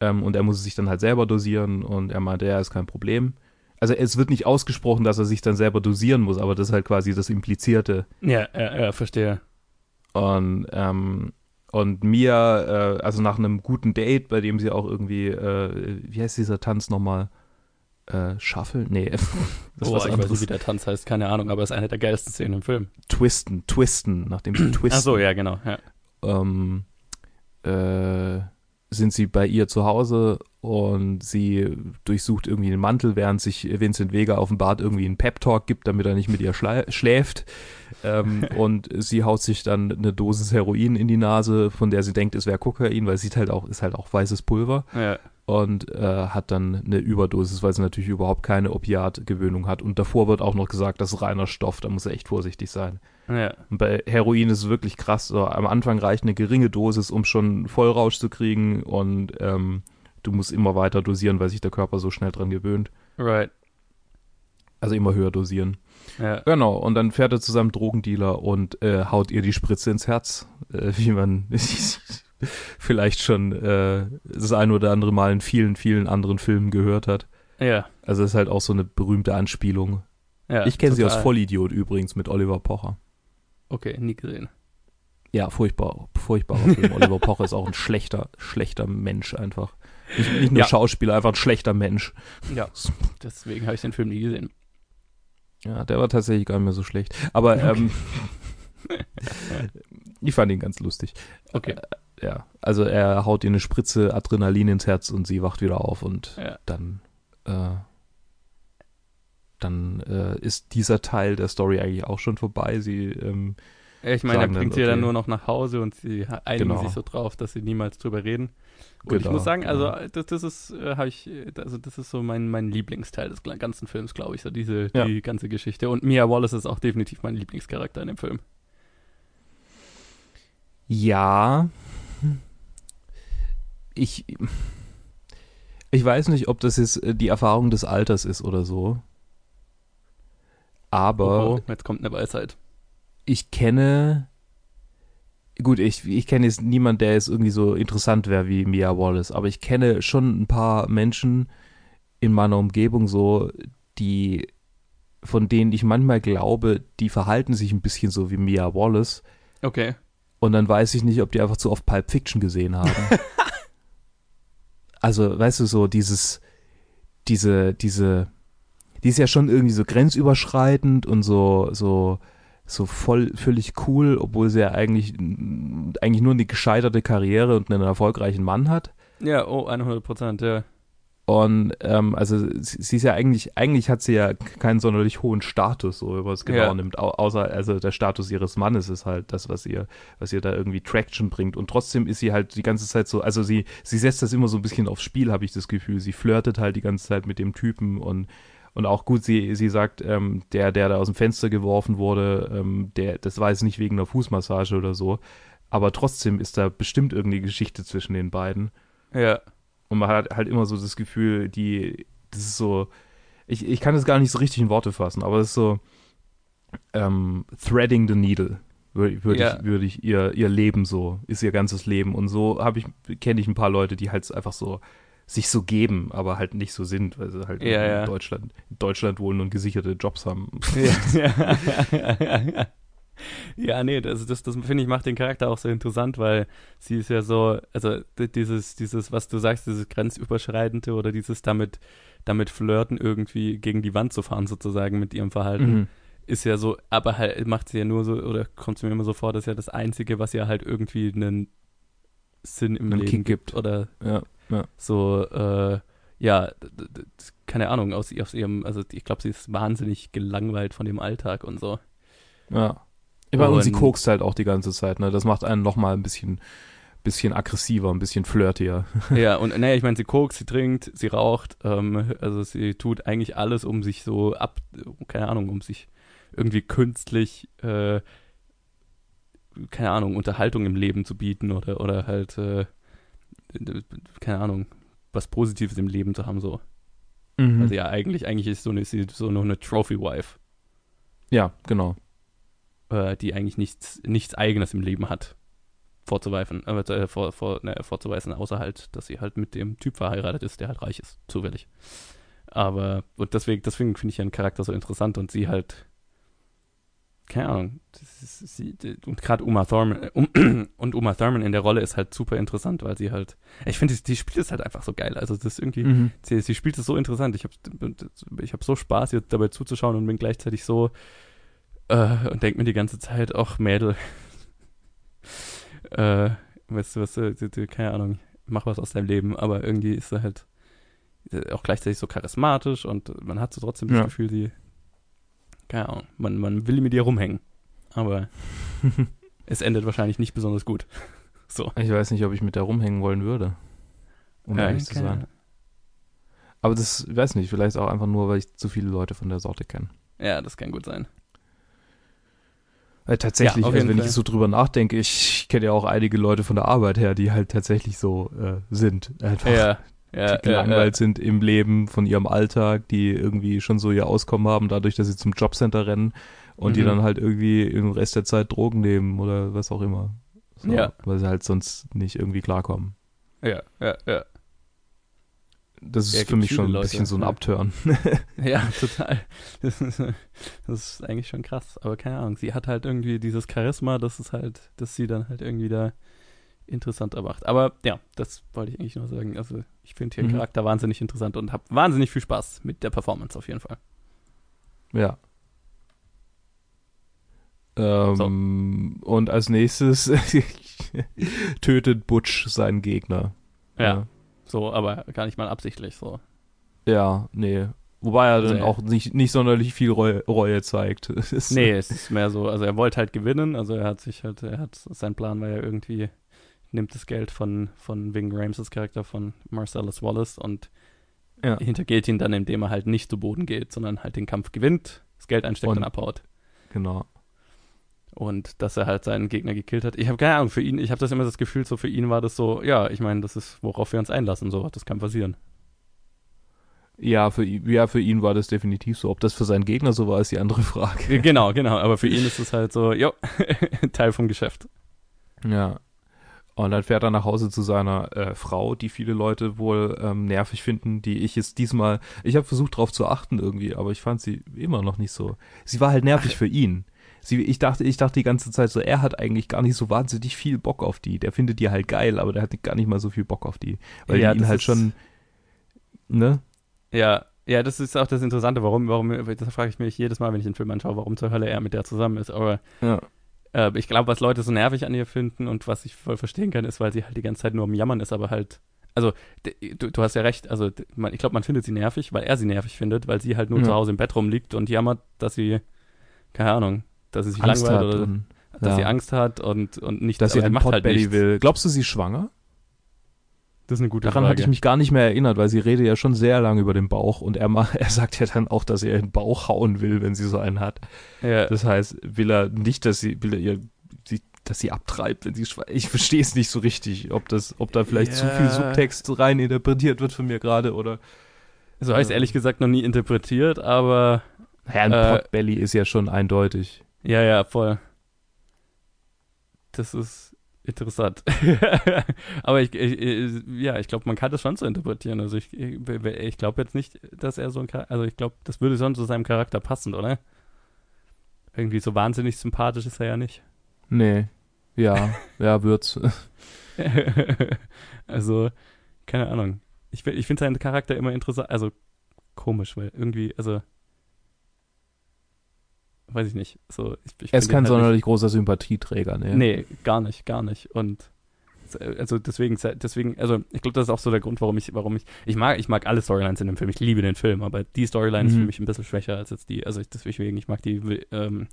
[SPEAKER 1] Ähm, und er muss es sich dann halt selber dosieren. Und er meinte, ja, ist kein Problem. Also es wird nicht ausgesprochen, dass er sich dann selber dosieren muss, aber das ist halt quasi das Implizierte.
[SPEAKER 2] Ja, ja, ja verstehe.
[SPEAKER 1] Und, ähm, und Mia, äh, also nach einem guten Date, bei dem sie auch irgendwie, äh, wie heißt dieser Tanz nochmal? Äh, Shuffle? Nee.
[SPEAKER 2] Das oh, ich anderes. weiß nicht, wie der Tanz heißt, keine Ahnung, aber es ist eine der geilsten Szenen im Film.
[SPEAKER 1] Twisten, Twisten, nachdem sie twisten.
[SPEAKER 2] Ach so, ja, genau, ja.
[SPEAKER 1] Ähm, äh, sind sie bei ihr zu Hause und sie durchsucht irgendwie den Mantel, während sich Vincent Vega auf dem Bad irgendwie einen Pep-Talk gibt, damit er nicht mit ihr schläft. Ähm, und sie haut sich dann eine Dosis Heroin in die Nase, von der sie denkt, es wäre Kokain, weil es sieht halt auch, ist halt auch weißes Pulver.
[SPEAKER 2] Ja
[SPEAKER 1] und äh, hat dann eine Überdosis, weil sie natürlich überhaupt keine Opiatgewöhnung hat. Und davor wird auch noch gesagt, das ist reiner Stoff, da muss er echt vorsichtig sein.
[SPEAKER 2] Ja.
[SPEAKER 1] Und bei Heroin ist es wirklich krass. So, am Anfang reicht eine geringe Dosis, um schon Vollrausch zu kriegen und ähm, du musst immer weiter dosieren, weil sich der Körper so schnell dran gewöhnt.
[SPEAKER 2] Right.
[SPEAKER 1] Also immer höher dosieren.
[SPEAKER 2] Ja.
[SPEAKER 1] Genau, und dann fährt er zusammen Drogendealer und äh, haut ihr die Spritze ins Herz, äh, wie man vielleicht schon äh, das ein oder andere Mal in vielen, vielen anderen Filmen gehört hat.
[SPEAKER 2] Ja.
[SPEAKER 1] Also ist halt auch so eine berühmte Anspielung. Ja, ich kenne sie aus Vollidiot übrigens mit Oliver Pocher.
[SPEAKER 2] Okay, nie gesehen.
[SPEAKER 1] Ja, furchtbar, furchtbarer Film. Oliver Pocher ist auch ein schlechter, schlechter Mensch einfach. Nicht, nicht nur ja. Schauspieler, einfach ein schlechter Mensch.
[SPEAKER 2] Ja, deswegen habe ich den Film nie gesehen.
[SPEAKER 1] Ja, der war tatsächlich gar nicht mehr so schlecht. Aber okay. ähm, ich fand ihn ganz lustig.
[SPEAKER 2] Okay.
[SPEAKER 1] Ja, also er haut ihr eine Spritze Adrenalin ins Herz und sie wacht wieder auf und
[SPEAKER 2] ja.
[SPEAKER 1] dann, äh, dann äh, ist dieser Teil der Story eigentlich auch schon vorbei. Sie, ähm,
[SPEAKER 2] ja, ich meine, er bringt dann, sie dann nur noch nach Hause und sie einigen genau. sich so drauf, dass sie niemals drüber reden. Und genau, ich muss sagen, also genau. das, das ist, äh, habe ich, also das ist so mein, mein Lieblingsteil des ganzen Films, glaube ich, so diese, ja. die ganze Geschichte. Und Mia Wallace ist auch definitiv mein Lieblingscharakter in dem Film.
[SPEAKER 1] Ja, ich, ich weiß nicht, ob das jetzt äh, die Erfahrung des Alters ist oder so. Aber. Oh,
[SPEAKER 2] oh, jetzt kommt eine Weisheit.
[SPEAKER 1] Ich kenne. Gut, ich, ich kenne jetzt niemanden, der jetzt irgendwie so interessant wäre wie Mia Wallace, aber ich kenne schon ein paar Menschen in meiner Umgebung so, die, von denen ich manchmal glaube, die verhalten sich ein bisschen so wie Mia Wallace.
[SPEAKER 2] Okay.
[SPEAKER 1] Und dann weiß ich nicht, ob die einfach zu oft Pulp Fiction gesehen haben. also, weißt du, so dieses, diese, diese, die ist ja schon irgendwie so grenzüberschreitend und so, so, so voll, völlig cool, obwohl sie ja eigentlich, eigentlich nur eine gescheiterte Karriere und einen erfolgreichen Mann hat.
[SPEAKER 2] Ja, oh, 100 Prozent, ja.
[SPEAKER 1] Und ähm, also sie, ist ja eigentlich, eigentlich hat sie ja keinen sonderlich hohen Status, so über es genau ja. nimmt, außer also der Status ihres Mannes ist halt das, was ihr, was ihr da irgendwie Traction bringt. Und trotzdem ist sie halt die ganze Zeit so, also sie, sie setzt das immer so ein bisschen aufs Spiel, habe ich das Gefühl. Sie flirtet halt die ganze Zeit mit dem Typen und und auch gut, sie, sie sagt, ähm, der, der da aus dem Fenster geworfen wurde, ähm, der, das war jetzt nicht wegen einer Fußmassage oder so. Aber trotzdem ist da bestimmt irgendeine Geschichte zwischen den beiden.
[SPEAKER 2] Ja.
[SPEAKER 1] Und man hat halt immer so das Gefühl, die, das ist so, ich, ich kann das gar nicht so richtig in Worte fassen, aber es ist so ähm, threading the needle, würde würd ja. ich, würd ich ihr, ihr Leben so, ist ihr ganzes Leben. Und so habe ich, kenne ich ein paar Leute, die halt einfach so sich so geben, aber halt nicht so sind, weil sie halt
[SPEAKER 2] ja,
[SPEAKER 1] in
[SPEAKER 2] ja.
[SPEAKER 1] Deutschland, in Deutschland wohnen und gesicherte Jobs haben.
[SPEAKER 2] Ja, ja, ja, nee, das, das, das finde ich macht den Charakter auch so interessant, weil sie ist ja so, also dieses, dieses, was du sagst, dieses grenzüberschreitende oder dieses damit, damit flirten irgendwie gegen die Wand zu fahren sozusagen mit ihrem Verhalten. Mhm. Ist ja so, aber halt macht sie ja nur so, oder kommt es mir immer so vor, dass ja das Einzige, was ja halt irgendwie einen Sinn im einen Leben Kick gibt. Oder
[SPEAKER 1] ja, ja.
[SPEAKER 2] so, äh, ja, keine Ahnung, aus, aus ihrem, also ich glaube, sie ist wahnsinnig gelangweilt von dem Alltag und so.
[SPEAKER 1] Ja. Immer und, und sie kokst halt auch die ganze Zeit, ne? Das macht einen nochmal ein bisschen, bisschen aggressiver, ein bisschen flirtier.
[SPEAKER 2] Ja, und naja, ich meine, sie kokst, sie trinkt, sie raucht, ähm, also sie tut eigentlich alles, um sich so ab, keine Ahnung, um sich irgendwie künstlich, äh, keine Ahnung, Unterhaltung im Leben zu bieten oder, oder halt, äh, keine Ahnung, was Positives im Leben zu haben, so. Mhm. Also ja, eigentlich, eigentlich ist so eine, so eine Trophy-Wife.
[SPEAKER 1] Ja, genau.
[SPEAKER 2] Äh, die eigentlich nichts, nichts Eigenes im Leben hat. Vorzuweisen, äh, vor, vor, ne, vorzuweisen, außer halt, dass sie halt mit dem Typ verheiratet ist, der halt reich ist, zufällig. Aber, und deswegen, deswegen finde ich ihren Charakter so interessant und sie halt keine Ahnung, ist, sie, und gerade Uma Thurman um, und Uma Thurman in der Rolle ist halt super interessant, weil sie halt, ich finde, die, die, spielt es halt einfach so geil. Also das ist irgendwie, mhm. sie, sie, spielt es so interessant. Ich habe ich hab so Spaß, ihr dabei zuzuschauen und bin gleichzeitig so äh, und denke mir die ganze Zeit, ach Mädel, äh, weißt du was, äh, keine Ahnung, mach was aus deinem Leben, aber irgendwie ist sie halt auch gleichzeitig so charismatisch und man hat so trotzdem das Gefühl, sie keine Ahnung, man, man will mit ihr rumhängen. Aber es endet wahrscheinlich nicht besonders gut. So.
[SPEAKER 1] Ich weiß nicht, ob ich mit der rumhängen wollen würde. Um ja, ehrlich zu sein. Aber das, ich weiß nicht, vielleicht auch einfach nur, weil ich zu viele Leute von der Sorte kenne.
[SPEAKER 2] Ja, das kann gut sein.
[SPEAKER 1] Weil tatsächlich, ja, also wenn Fall. ich so drüber nachdenke, ich kenne ja auch einige Leute von der Arbeit her, die halt tatsächlich so äh, sind. Einfach.
[SPEAKER 2] Ja,
[SPEAKER 1] ja, die gelangweilt sind im Leben von ihrem Alltag, die irgendwie schon so ihr Auskommen haben, dadurch, dass sie zum Jobcenter rennen und mhm. die dann halt irgendwie im Rest der Zeit Drogen nehmen oder was auch immer. So, ja. Weil sie halt sonst nicht irgendwie klarkommen.
[SPEAKER 2] Ja, ja, ja.
[SPEAKER 1] Das ist ja, für mich schon ein Leute, bisschen so ein Abtören.
[SPEAKER 2] ja, total. Das ist, das ist, eigentlich schon krass. Aber keine Ahnung, sie hat halt irgendwie dieses Charisma, das ist halt, dass sie dann halt irgendwie da interessanter macht. Aber ja, das wollte ich eigentlich nur sagen. Also ich finde ihren mhm. Charakter wahnsinnig interessant und habe wahnsinnig viel Spaß mit der Performance auf jeden Fall.
[SPEAKER 1] Ja. Ähm, so. Und als nächstes tötet Butch seinen Gegner.
[SPEAKER 2] Ja, ja, so, aber gar nicht mal absichtlich so.
[SPEAKER 1] Ja, nee. Wobei er dann also, auch nicht, nicht sonderlich viel Reue, Reue zeigt.
[SPEAKER 2] nee, es ist mehr so, also er wollte halt gewinnen, also er hat sich halt, er hat, sein Plan war ja irgendwie nimmt das Geld von, von Ving Rames' Charakter von Marcellus Wallace und ja. hintergeht ihn dann, indem er halt nicht zu Boden geht, sondern halt den Kampf gewinnt, das Geld einsteckt und, und abhaut.
[SPEAKER 1] Genau.
[SPEAKER 2] Und dass er halt seinen Gegner gekillt hat. Ich habe keine Ahnung, für ihn, ich habe das immer das Gefühl, so für ihn war das so, ja, ich meine, das ist, worauf wir uns einlassen, so, das kann passieren.
[SPEAKER 1] Ja für, ja, für ihn war das definitiv so. Ob das für seinen Gegner so war, ist die andere Frage.
[SPEAKER 2] Genau, genau. Aber für ihn ist es halt so, jo, Teil vom Geschäft.
[SPEAKER 1] Ja, und dann fährt er nach Hause zu seiner äh, Frau, die viele Leute wohl ähm, nervig finden, die ich jetzt diesmal, ich habe versucht darauf zu achten irgendwie, aber ich fand sie immer noch nicht so. Sie war halt nervig Ach. für ihn. Sie, ich dachte, ich dachte die ganze Zeit so, er hat eigentlich gar nicht so wahnsinnig viel Bock auf die. Der findet die halt geil, aber der hat gar nicht mal so viel Bock auf die, weil ja, die ihn halt schon, ne?
[SPEAKER 2] Ja, ja, das ist auch das Interessante, warum, warum, das frage ich mich jedes Mal, wenn ich den Film anschaue, warum zur Hölle er mit der zusammen ist, aber
[SPEAKER 1] ja.
[SPEAKER 2] Äh, ich glaube, was Leute so nervig an ihr finden und was ich voll verstehen kann, ist, weil sie halt die ganze Zeit nur am Jammern ist, aber halt. Also, du, du hast ja recht, also man, ich glaube, man findet sie nervig, weil er sie nervig findet, weil sie halt nur ja. zu Hause im Bett rumliegt und jammert, dass sie, keine Ahnung, dass sie sich Angst langweilt oder und, dass ja. sie Angst hat und, und nicht,
[SPEAKER 1] dass sie einen Potbelly halt will. Glaubst du, sie ist schwanger?
[SPEAKER 2] Das ist eine gute
[SPEAKER 1] Daran
[SPEAKER 2] Frage.
[SPEAKER 1] hatte ich mich gar nicht mehr erinnert, weil sie redet ja schon sehr lange über den Bauch und er, er sagt ja dann auch, dass er ihren Bauch hauen will, wenn sie so einen hat. Ja. Das heißt, will er nicht, dass sie, will er ihr dass sie abtreibt, wenn sie Ich verstehe es nicht so richtig, ob das, ob da vielleicht ja. zu viel Subtext rein interpretiert wird von mir gerade oder.
[SPEAKER 2] So habe ich es ehrlich gesagt noch nie interpretiert, aber.
[SPEAKER 1] Ja, ein äh, Potbelly ist ja schon eindeutig.
[SPEAKER 2] Ja, ja, voll. Das ist interessant. aber ich, ich, ja, ich glaube, man kann das schon so interpretieren. Also ich, ich glaube jetzt nicht, dass er so ein, also ich glaube, das würde schon zu seinem Charakter passen, oder? irgendwie so wahnsinnig sympathisch ist er ja nicht.
[SPEAKER 1] Nee. Ja, ja, wird's.
[SPEAKER 2] also, keine Ahnung. Ich, ich finde seinen Charakter immer interessant, also komisch, weil irgendwie, also weiß ich nicht. So, ich,
[SPEAKER 1] ich er ist kein halt sonderlich nicht, großer Sympathieträger, ne?
[SPEAKER 2] Nee, gar nicht, gar nicht. Und also deswegen, deswegen, also ich glaube, das ist auch so der Grund, warum ich, warum ich, ich mag, ich mag alle Storylines in dem Film, ich liebe den Film, aber die Storyline mhm. ist für mich ein bisschen schwächer als jetzt die, also ich, deswegen, ich mag die ähm,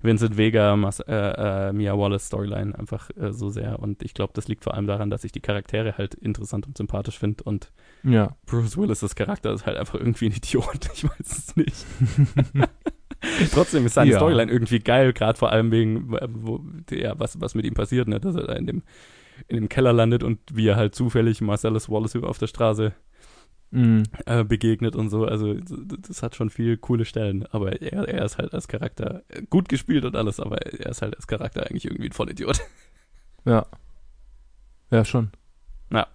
[SPEAKER 2] Vincent Vega, Mas, äh, äh, Mia Wallace Storyline einfach äh, so sehr und ich glaube, das liegt vor allem daran, dass ich die Charaktere halt interessant und sympathisch finde und
[SPEAKER 1] ja.
[SPEAKER 2] Bruce Willis' Charakter ist halt einfach irgendwie ein Idiot, ich weiß es nicht. Trotzdem ist seine ja. Storyline irgendwie geil, gerade vor allem wegen, wo, ja, was, was mit ihm passiert, ne? dass er da in dem, in dem Keller landet und wie er halt zufällig Marcellus Wallace auf der Straße mm. äh, begegnet und so. Also das hat schon viel coole Stellen, aber er, er ist halt als Charakter gut gespielt und alles, aber er ist halt als Charakter eigentlich irgendwie ein Vollidiot.
[SPEAKER 1] Ja. Ja, schon.
[SPEAKER 2] Ja.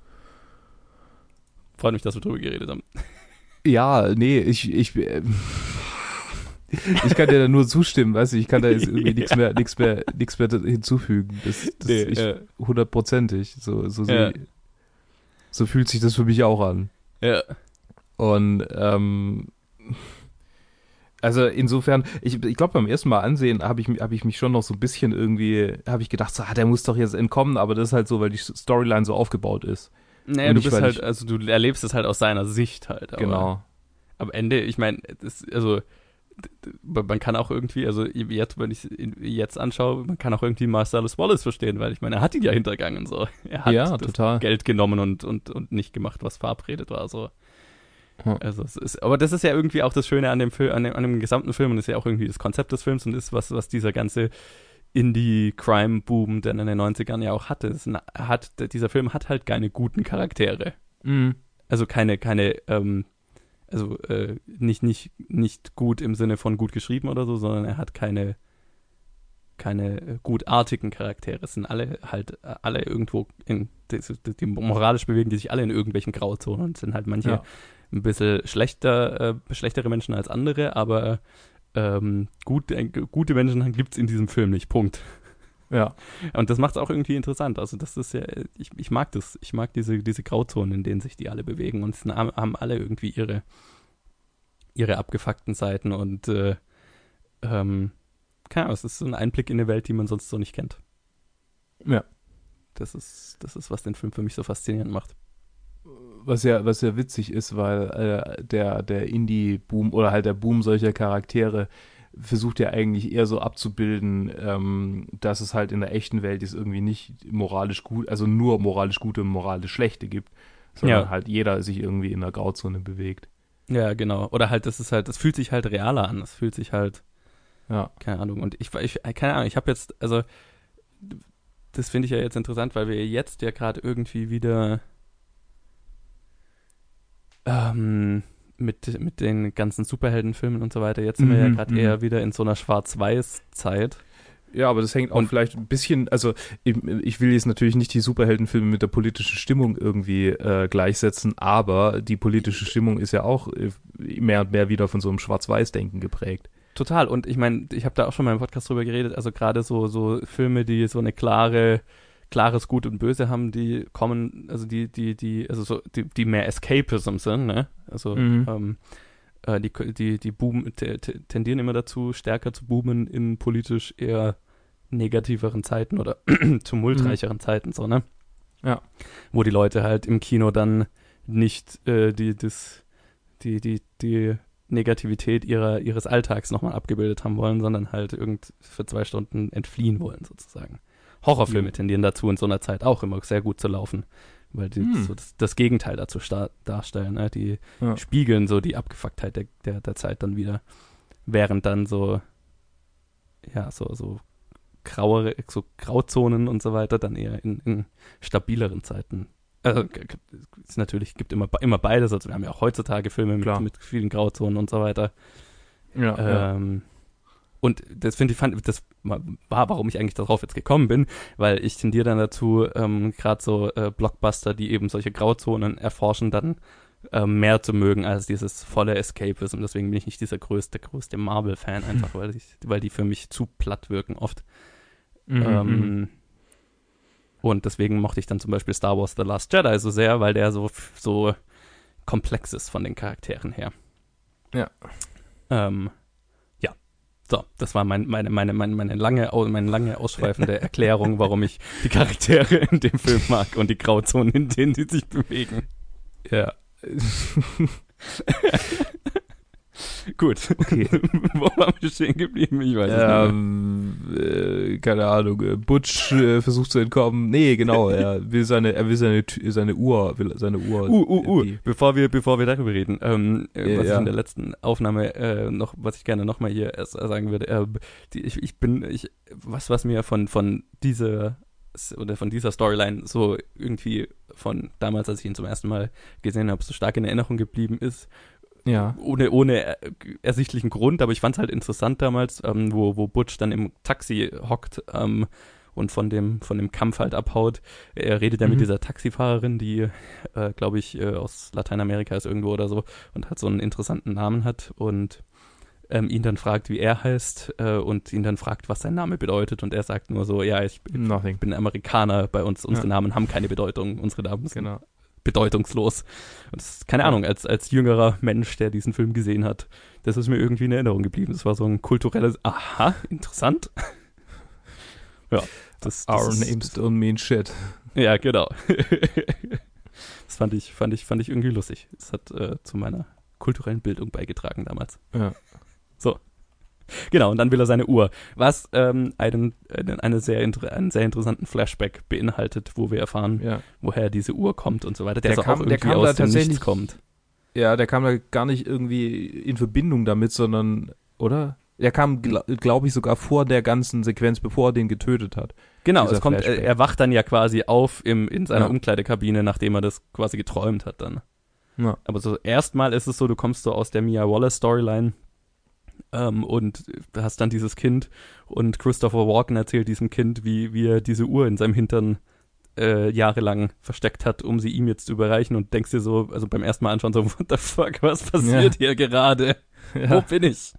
[SPEAKER 2] Freut mich, dass wir drüber geredet haben.
[SPEAKER 1] Ja, nee, ich, ich, äh, ich kann dir da nur zustimmen, weißt du, ich kann da jetzt irgendwie nichts mehr, nichts mehr, nichts mehr hinzufügen. Das, das nee, ich, ja. hundertprozentig. So, so, ja. so fühlt sich das für mich auch an.
[SPEAKER 2] Ja.
[SPEAKER 1] Und ähm, also insofern, ich, ich glaube beim ersten Mal ansehen habe ich, hab ich mich schon noch so ein bisschen irgendwie, habe ich gedacht, so, ah, der muss doch jetzt entkommen, aber das ist halt so, weil die Storyline so aufgebaut ist.
[SPEAKER 2] Naja, Und du bist halt, also du erlebst es halt aus seiner Sicht halt.
[SPEAKER 1] genau.
[SPEAKER 2] Am Ende, ich meine, also man kann auch irgendwie, also jetzt, wenn ich ihn jetzt anschaue, man kann auch irgendwie Marcellus Wallace verstehen, weil ich meine, er hat ihn ja hintergangen, so. Er hat
[SPEAKER 1] ja, total.
[SPEAKER 2] Geld genommen und, und, und nicht gemacht, was verabredet war, so. Hm. Also es ist, aber das ist ja irgendwie auch das Schöne an dem Film, an dem, an dem gesamten Film und das ist ja auch irgendwie das Konzept des Films und ist was, was dieser ganze Indie-Crime-Boom, der in den 90ern ja auch hatte. Es hat, dieser Film hat halt keine guten Charaktere.
[SPEAKER 1] Mhm.
[SPEAKER 2] Also keine, keine, ähm, also äh, nicht, nicht, nicht gut im Sinne von gut geschrieben oder so, sondern er hat keine, keine äh, gutartigen Charaktere. Es sind alle halt äh, alle irgendwo in die, die moralisch bewegen die sich alle in irgendwelchen Grauzonen und sind halt manche ja. ein bisschen schlechter, äh, schlechtere Menschen als andere, aber ähm, gut, äh, gute Menschen gibt es in diesem Film nicht. Punkt.
[SPEAKER 1] Ja.
[SPEAKER 2] Und das macht es auch irgendwie interessant. Also das ist ja, ich, ich mag das. Ich mag diese, diese Grauzonen, in denen sich die alle bewegen und es haben alle irgendwie ihre, ihre abgefuckten Seiten und äh, ähm, keine Ahnung, es ist so ein Einblick in eine Welt, die man sonst so nicht kennt.
[SPEAKER 1] Ja.
[SPEAKER 2] Das ist, das ist, was den Film für mich so faszinierend macht.
[SPEAKER 1] Was ja, was ja witzig ist, weil äh, der, der Indie-Boom oder halt der Boom solcher Charaktere versucht ja eigentlich eher so abzubilden, ähm, dass es halt in der echten Welt jetzt irgendwie nicht moralisch gut, also nur moralisch gute und moralisch schlechte gibt, sondern ja. halt jeder sich irgendwie in der Grauzone bewegt.
[SPEAKER 2] Ja, genau. Oder halt, das ist halt, das fühlt sich halt realer an. Das fühlt sich halt,
[SPEAKER 1] ja,
[SPEAKER 2] keine Ahnung. Und ich, ich keine Ahnung, ich habe jetzt, also, das finde ich ja jetzt interessant, weil wir jetzt ja gerade irgendwie wieder ähm, mit, mit den ganzen Superheldenfilmen und so weiter. Jetzt sind wir ja mhm, gerade mhm. eher wieder in so einer Schwarz-Weiß-Zeit.
[SPEAKER 1] Ja, aber das hängt auch und vielleicht ein bisschen, also ich, ich, will jetzt natürlich nicht die Superheldenfilme mit der politischen Stimmung irgendwie äh, gleichsetzen, aber die politische Stimmung ist ja auch äh, mehr und mehr wieder von so einem Schwarz-Weiß-Denken geprägt.
[SPEAKER 2] Total. Und ich meine, ich habe da auch schon mal im Podcast drüber geredet, also gerade so, so Filme, die so eine klare klares Gut und Böse haben, die kommen, also die, die, die, also so, die, die mehr Escapism sind, ne? Also mhm. ähm, äh, die, die, die Boom tendieren immer dazu, stärker zu boomen in politisch eher negativeren Zeiten oder tumultreicheren mhm. Zeiten, so, ne?
[SPEAKER 1] Ja.
[SPEAKER 2] Wo die Leute halt im Kino dann nicht äh, die, das, die, die, die Negativität ihrer, ihres Alltags nochmal abgebildet haben wollen, sondern halt irgend für zwei Stunden entfliehen wollen, sozusagen. Horrorfilme mhm. tendieren dazu, in so einer Zeit auch immer sehr gut zu laufen, weil die mhm. so das, das, Gegenteil dazu darstellen. Ne? Die ja. spiegeln so die Abgefucktheit der, der, der Zeit dann wieder, während dann so, ja, so, so grauere, so Grauzonen und so weiter dann eher in, in stabileren Zeiten. Also, es natürlich gibt immer, immer beides. Also wir haben ja auch heutzutage Filme mit, mit vielen Grauzonen und so weiter.
[SPEAKER 1] Ja,
[SPEAKER 2] ähm, ja. Und das finde ich, fand, das war, warum ich eigentlich darauf jetzt gekommen bin, weil ich tendiere dann dazu, ähm, gerade so äh, Blockbuster, die eben solche Grauzonen erforschen, dann äh, mehr zu mögen als dieses volle Escapism. Deswegen bin ich nicht dieser größte, größte Marvel-Fan, einfach weil, ich, weil die für mich zu platt wirken oft. Mhm. Ähm, mhm. und deswegen mochte ich dann zum Beispiel Star Wars The Last Jedi so sehr, weil der so, so komplex ist von den Charakteren her.
[SPEAKER 1] Ja.
[SPEAKER 2] Ähm, ja. So, das war mein, meine, meine, meine, meine, lange, meine lange ausschweifende Erklärung, warum ich die Charaktere in dem Film mag und die Grauzonen, in denen sie sich bewegen.
[SPEAKER 1] Ja.
[SPEAKER 2] Gut. Okay. Wo waren wir stehen geblieben? Ich weiß
[SPEAKER 1] ähm, nicht. Äh, keine Ahnung. Äh, Butch äh, versucht zu entkommen. Nee, genau. Er will seine, er will seine, seine Uhr, will seine Uhr.
[SPEAKER 2] Uh, uh, uh. Bevor wir, bevor wir darüber reden, ähm, äh, was ja. ich in der letzten Aufnahme äh, noch, was ich gerne nochmal hier sagen würde, äh, die, ich, ich bin, ich, was, was mir von, von dieser oder von dieser Storyline so irgendwie von damals, als ich ihn zum ersten Mal gesehen habe, so stark in Erinnerung geblieben ist,
[SPEAKER 1] ja.
[SPEAKER 2] Ohne, ohne ersichtlichen Grund, aber ich fand es halt interessant damals, ähm, wo, wo Butch dann im Taxi hockt ähm, und von dem, von dem Kampf halt abhaut. Er redet ja mhm. mit dieser Taxifahrerin, die, äh, glaube ich, äh, aus Lateinamerika ist irgendwo oder so und hat so einen interessanten Namen hat und ähm, ihn dann fragt, wie er heißt äh, und ihn dann fragt, was sein Name bedeutet und er sagt nur so, ja, ich, ich bin Amerikaner, bei uns, unsere ja. Namen haben keine Bedeutung, unsere Namen sind genau bedeutungslos. Und das ist, keine Ahnung, als, als jüngerer Mensch, der diesen Film gesehen hat, das ist mir irgendwie in Erinnerung geblieben. Das war so ein kulturelles, aha, interessant.
[SPEAKER 1] ja. Das, das Our ist, names don't mean shit.
[SPEAKER 2] Ja, genau. das fand ich, fand ich, fand ich irgendwie lustig. Das hat äh, zu meiner kulturellen Bildung beigetragen damals.
[SPEAKER 1] Ja.
[SPEAKER 2] So. Genau, und dann will er seine Uhr, was ähm, einen, eine sehr, einen sehr interessanten Flashback beinhaltet, wo wir erfahren, ja. woher diese Uhr kommt und so weiter.
[SPEAKER 1] Der, der kam, auch der kam da tatsächlich kommt. Ja, der kam da gar nicht irgendwie in Verbindung damit, sondern, oder? Der kam, glaube glaub ich, sogar vor der ganzen Sequenz, bevor er den getötet hat.
[SPEAKER 2] Genau, es kommt, er, er wacht dann ja quasi auf im, in seiner ja. Umkleidekabine, nachdem er das quasi geträumt hat dann. Ja. Aber so erstmal ist es so, du kommst so aus der Mia Wallace Storyline ähm, und hast dann dieses Kind und Christopher Walken erzählt diesem Kind, wie, wie er diese Uhr in seinem Hintern äh, jahrelang versteckt hat, um sie ihm jetzt zu überreichen und denkst dir so, also beim ersten Mal anschauen, so, what the fuck, was passiert ja. hier gerade? Ja. Wo bin ich?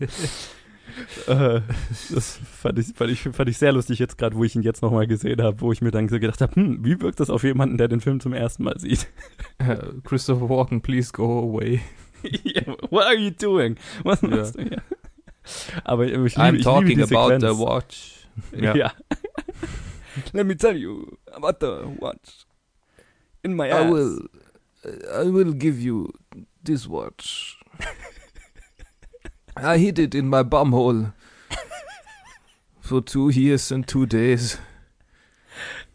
[SPEAKER 2] äh, das fand ich, fand, ich, fand ich sehr lustig jetzt gerade, wo ich ihn jetzt nochmal gesehen habe, wo ich mir dann so gedacht habe, hm, wie wirkt das auf jemanden, der den Film zum ersten Mal sieht?
[SPEAKER 1] Uh, Christopher Walken, please go away.
[SPEAKER 2] What are you doing? Was machst du hier? Aber ich,
[SPEAKER 1] ich I'm talking liebe about Sequenz. the watch.
[SPEAKER 2] Ja. ja. Let me tell you about the watch. In my ass.
[SPEAKER 1] I will, I will give you this watch. I hid it in my bumhole for two years and two days.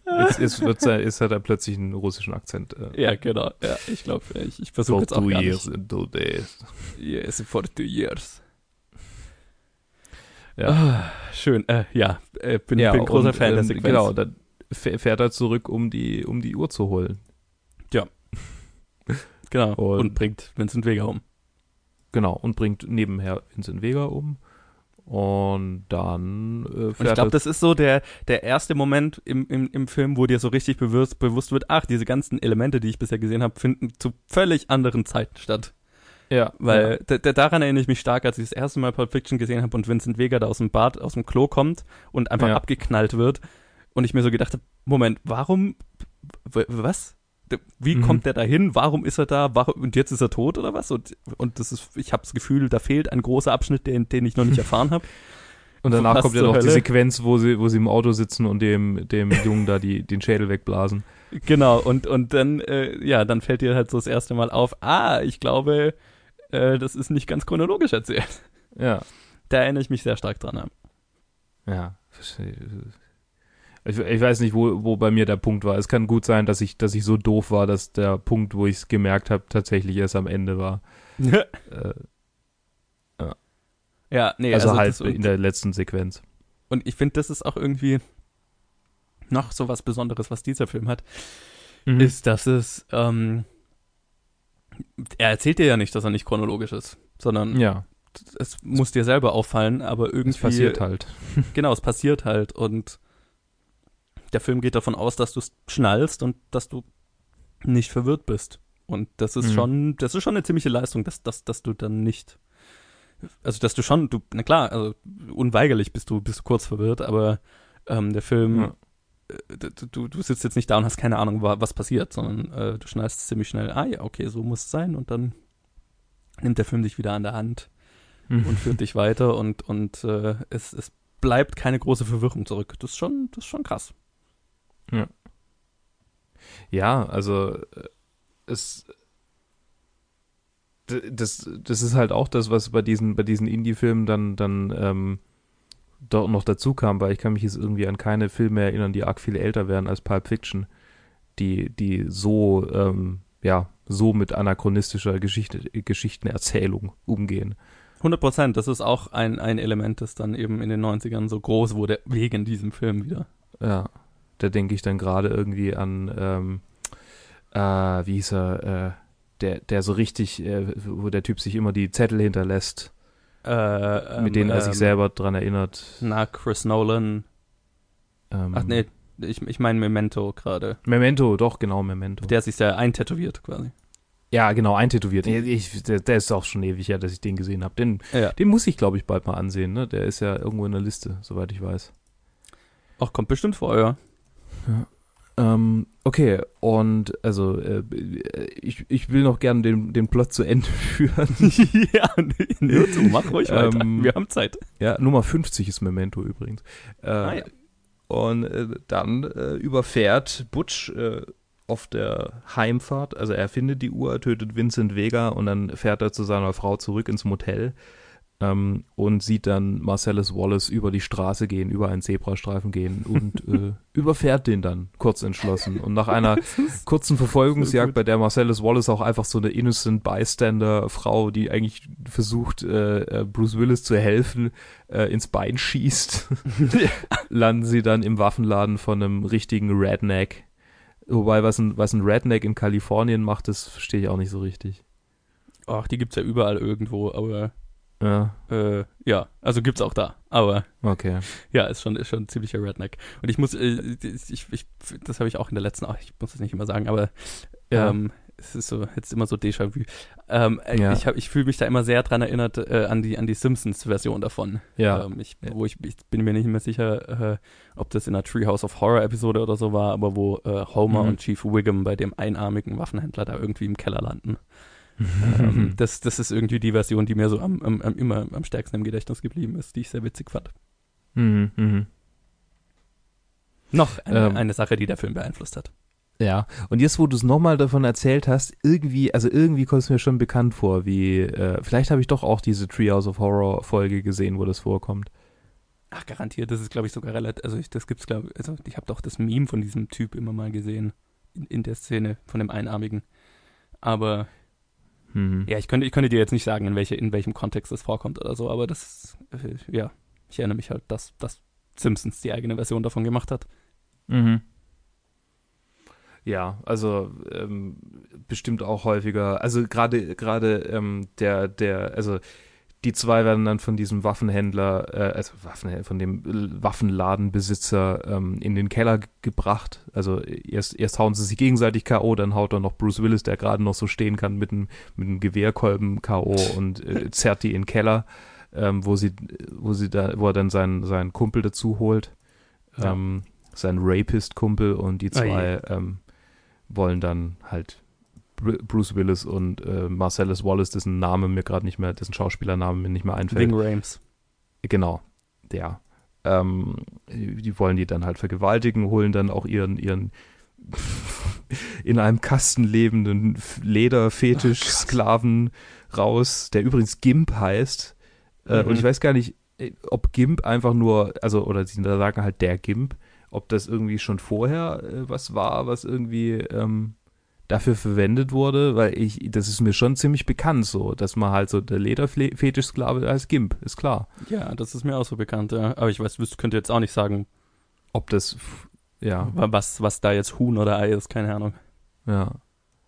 [SPEAKER 1] Jetzt, jetzt, wird, jetzt hat er plötzlich einen russischen Akzent.
[SPEAKER 2] Äh. Ja, genau. Ja, ich glaube, ich, ich versuche jetzt auch gar
[SPEAKER 1] years nicht. two days.
[SPEAKER 2] Yes, for two years. Ja. Ah, schön. Äh, ja, äh, bin, ja, bin großer und, Fan ähm, der Sequenz.
[SPEAKER 1] Genau, dann fährt er zurück, um die, um die Uhr zu holen.
[SPEAKER 2] Ja. genau. Und, und bringt Vincent Vega um.
[SPEAKER 1] Genau, und bringt nebenher Vincent Vega um. Und dann
[SPEAKER 2] äh, Und ich glaube, das ist so der, der erste Moment im, im, im Film, wo dir so richtig bewusst, bewusst wird, ach, diese ganzen Elemente, die ich bisher gesehen habe, finden zu völlig anderen Zeiten statt.
[SPEAKER 1] Ja.
[SPEAKER 2] Weil ja. daran erinnere ich mich stark, als ich das erste Mal Pulp Fiction gesehen habe und Vincent Vega da aus dem Bad, aus dem Klo kommt und einfach ja. abgeknallt wird. Und ich mir so gedacht habe, Moment, warum, was? Wie mhm. kommt der da hin? Warum ist er da? Warum, und jetzt ist er tot oder was? Und, und das ist, ich habe das Gefühl, da fehlt ein großer Abschnitt, den, den ich noch nicht erfahren habe.
[SPEAKER 1] Und danach kommt ja noch Hölle? die Sequenz, wo sie, wo sie im Auto sitzen und dem, dem Jungen da die, den Schädel wegblasen.
[SPEAKER 2] Genau, und, und dann, äh, ja, dann fällt dir halt so das erste Mal auf, ah, ich glaube, äh, das ist nicht ganz chronologisch erzählt.
[SPEAKER 1] Ja.
[SPEAKER 2] Da erinnere ich mich sehr stark dran.
[SPEAKER 1] Ja, ich, ich, weiß nicht, wo, wo bei mir der Punkt war. Es kann gut sein, dass ich, dass ich so doof war, dass der Punkt, wo ich es gemerkt habe, tatsächlich erst am Ende war. äh,
[SPEAKER 2] ja. ja, nee,
[SPEAKER 1] also, also halt in der letzten Sequenz.
[SPEAKER 2] Und ich finde, das ist auch irgendwie noch so was Besonderes, was dieser Film hat, mhm. ist, dass es, ähm, er erzählt dir ja nicht, dass er nicht chronologisch ist, sondern
[SPEAKER 1] ja.
[SPEAKER 2] es muss dir selber auffallen, aber irgendwie. Es
[SPEAKER 1] passiert halt.
[SPEAKER 2] Genau, es passiert halt und der Film geht davon aus, dass du es schnallst und dass du nicht verwirrt bist. Und das ist mhm. schon, das ist schon eine ziemliche Leistung, dass, dass, dass du dann nicht, also dass du schon, du, na klar, also unweigerlich bist du, bist du kurz verwirrt, aber ähm, der Film, ja. äh, du, du sitzt jetzt nicht da und hast keine Ahnung, was passiert, sondern äh, du schneidest ziemlich schnell, ah ja, okay, so muss es sein und dann nimmt der Film dich wieder an der Hand mhm. und führt dich weiter und, und äh, es, es bleibt keine große Verwirrung zurück. Das ist schon, das ist schon krass.
[SPEAKER 1] Ja. Ja, also äh, es das, das ist halt auch das, was bei diesen, bei diesen Indie-Filmen dann, dann ähm, dort noch dazu kam, weil ich kann mich jetzt irgendwie an keine Filme erinnern, die arg viel älter wären als Pulp Fiction, die, die so, ähm, ja, so mit anachronistischer Geschichte, Geschichtenerzählung umgehen.
[SPEAKER 2] 100 Prozent, das ist auch ein, ein Element, das dann eben in den 90ern so groß wurde, wegen diesem Film wieder.
[SPEAKER 1] Ja, da denke ich dann gerade irgendwie an, ähm, äh, wie hieß er, äh, der, der so richtig, äh, wo der Typ sich immer die Zettel hinterlässt, äh, mit denen er sich ähm, selber dran erinnert.
[SPEAKER 2] Na, Chris Nolan. Ähm, Ach nee, ich, ich meine Memento gerade.
[SPEAKER 1] Memento, doch, genau, Memento.
[SPEAKER 2] Der sich sehr eintätowiert quasi.
[SPEAKER 1] Ja, genau, eintätowiert. Ich, der, der, ist auch schon ewig her, dass ich den gesehen habe. Den, ja. den muss ich, glaube ich, bald mal ansehen. Ne? Der ist ja irgendwo in der Liste, soweit ich weiß.
[SPEAKER 2] Ach, kommt bestimmt vor, ja.
[SPEAKER 1] Ja. Ähm, okay, und also äh, ich, ich will noch gerne den, den Plot zu Ende führen.
[SPEAKER 2] ja, nee, so, mach ruhig weiter. Ähm, Wir haben Zeit.
[SPEAKER 1] Ja, Nummer 50 ist Memento übrigens. Äh, ah, ja. Und äh, dann äh, überfährt Butch äh, auf der Heimfahrt, also er findet die Uhr, tötet Vincent Vega und dann fährt er zu seiner Frau zurück ins Motel ähm, und sieht dann Marcellus Wallace über die Straße gehen, über einen Zebrastreifen gehen und äh, überfährt den dann kurz entschlossen. Und nach einer kurzen Verfolgungsjagd, bei der Marcellus Wallace auch einfach so eine innocent Bystander-Frau, die eigentlich versucht, äh, äh Bruce Willis zu helfen, äh, ins Bein schießt, landen sie dann im Waffenladen von einem richtigen Redneck. Wobei, was ein, was ein Redneck in Kalifornien macht, das verstehe ich auch nicht so richtig.
[SPEAKER 2] Ach, die gibt's ja überall irgendwo, aber
[SPEAKER 1] ja.
[SPEAKER 2] Äh, ja, also gibt's auch da. Aber
[SPEAKER 1] okay.
[SPEAKER 2] ja, ist schon, ist schon ein ziemlicher Redneck. Und ich muss, äh, ich, ich, das habe ich auch in der letzten, ach, ich muss das nicht immer sagen, aber ja. ähm, es ist so jetzt immer so Déjà-vu. Ähm, äh, ja. Ich, ich fühle mich da immer sehr dran erinnert äh, an die an die Simpsons-Version davon.
[SPEAKER 1] Ja.
[SPEAKER 2] Ähm, ich, wo ich, ich bin mir nicht mehr sicher, äh, ob das in einer Treehouse of Horror-Episode oder so war, aber wo äh, Homer mhm. und Chief Wiggum bei dem einarmigen Waffenhändler da irgendwie im Keller landen ähm, das, das ist irgendwie die Version, die mir so am, am, am, immer am stärksten im Gedächtnis geblieben ist, die ich sehr witzig fand.
[SPEAKER 1] Mhm, mh.
[SPEAKER 2] Noch eine, ähm, eine Sache, die der Film beeinflusst hat.
[SPEAKER 1] Ja, und jetzt, wo du es nochmal davon erzählt hast, irgendwie, also irgendwie kommt es mir schon bekannt vor, wie, äh, vielleicht habe ich doch auch diese Treehouse of Horror Folge gesehen, wo das vorkommt.
[SPEAKER 2] Ach, garantiert, das ist, glaube ich, sogar relativ, also ich, das gibt's, glaube ich, also ich habe doch das Meme von diesem Typ immer mal gesehen, in, in der Szene, von dem Einarmigen. Aber Mhm. Ja, ich könnte, ich könnte dir jetzt nicht sagen, in, welche, in welchem Kontext das vorkommt oder so, aber das, äh, ja, ich erinnere mich halt, dass, dass Simpsons die eigene Version davon gemacht hat.
[SPEAKER 1] Mhm. Ja, also ähm, bestimmt auch häufiger. Also gerade gerade ähm, der der also die zwei werden dann von diesem Waffenhändler, äh, also Waffenhändler, von dem Waffenladenbesitzer ähm, in den Keller gebracht. Also erst, erst hauen sie sich gegenseitig K.O., dann haut er noch Bruce Willis, der gerade noch so stehen kann, mit einem, mit einem Gewehrkolben K.O. und äh, zerrt die in den Keller, ähm, wo sie, wo sie da, wo er dann seinen, seinen Kumpel dazu holt. Ja. Ähm, seinen Rapist-Kumpel und die zwei ähm, wollen dann halt Bruce Willis und äh, Marcellus Wallace, dessen Name mir gerade nicht mehr, dessen Schauspielername mir nicht mehr einfällt.
[SPEAKER 2] Ving Rames.
[SPEAKER 1] Genau, der. Ähm, die wollen die dann halt vergewaltigen, holen dann auch ihren, ihren in einem Kasten lebenden Lederfetisch-Sklaven oh raus, der übrigens Gimp heißt. Äh, mhm. Und ich weiß gar nicht, äh, ob Gimp einfach nur, also, oder sie sagen halt der Gimp, ob das irgendwie schon vorher äh, was war, was irgendwie ähm, dafür verwendet wurde, weil ich, das ist mir schon ziemlich bekannt so, dass man halt so der Lederfetischsklave als Gimp, ist klar.
[SPEAKER 2] Ja, das ist mir auch so bekannt, ja. Aber ich weiß, ich könnte jetzt auch nicht sagen,
[SPEAKER 1] ob das, ja.
[SPEAKER 2] Was, was da jetzt Huhn oder Ei ist, keine Ahnung.
[SPEAKER 1] Ja.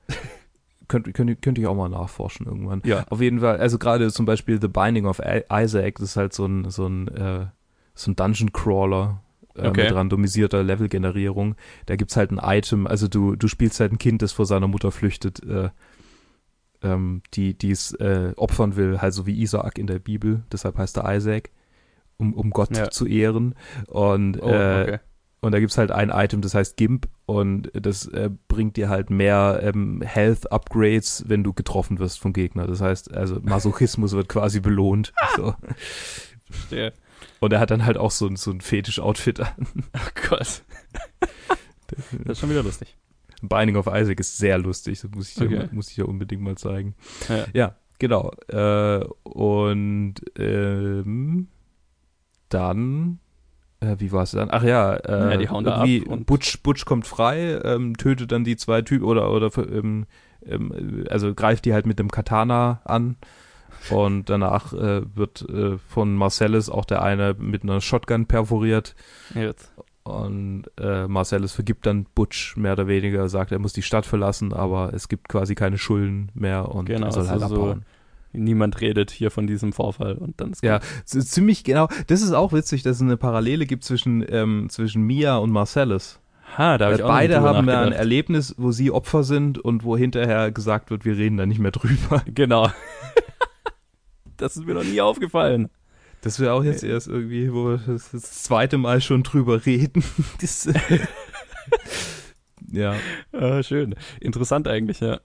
[SPEAKER 1] könnte, könnte, könnte ich auch mal nachforschen irgendwann.
[SPEAKER 2] Ja.
[SPEAKER 1] Auf jeden Fall, also gerade zum Beispiel The Binding of Isaac, das ist halt so ein, so ein, äh, so ein Dungeon Crawler, äh, okay. mit randomisierter Levelgenerierung. Da gibt's halt ein Item, also du, du spielst halt ein Kind, das vor seiner Mutter flüchtet, äh, ähm, die die es äh, opfern will, halt so wie Isaak in der Bibel, deshalb heißt er Isaac, um, um Gott ja. zu ehren. Und oh, äh, okay. Und da gibt's halt ein Item, das heißt Gimp und das äh, bringt dir halt mehr ähm, Health Upgrades, wenn du getroffen wirst vom Gegner. Das heißt, also Masochismus wird quasi belohnt. So. Verstehe. Und er hat dann halt auch so, so ein Fetisch-Outfit an.
[SPEAKER 2] Oh Gott. das ist schon wieder lustig.
[SPEAKER 1] Binding of Isaac ist sehr lustig. Das muss ich, okay. dir, muss ich ja unbedingt mal zeigen. Ja, ja genau. Äh, und ähm, dann äh, wie war es dann? Ach ja, äh, ja die hauen irgendwie da ab Butch, Butch kommt frei, ähm, tötet dann die zwei Typen oder oder ähm, ähm, also greift die halt mit dem Katana an und danach äh, wird äh, von Marcellus auch der eine mit einer Shotgun perforiert. Jetzt. Und äh, Marcellus vergibt dann Butch mehr oder weniger, sagt, er muss die Stadt verlassen, aber es gibt quasi keine Schulden mehr und
[SPEAKER 2] genau, er soll halt abhauen. So, niemand redet hier von diesem Vorfall und dann ist
[SPEAKER 1] Ja, ziemlich genau. Das ist auch witzig, dass es eine Parallele gibt zwischen, ähm, zwischen Mia und Marcellus. Ha, da hab Beide haben ein Erlebnis, wo sie Opfer sind und wo hinterher gesagt wird, wir reden da nicht mehr drüber.
[SPEAKER 2] Genau. das ist mir noch nie aufgefallen.
[SPEAKER 1] Das wäre auch jetzt erst irgendwie, wo wir das, das zweite Mal schon drüber reden. das,
[SPEAKER 2] ja. Ah, schön. Interessant eigentlich, ja.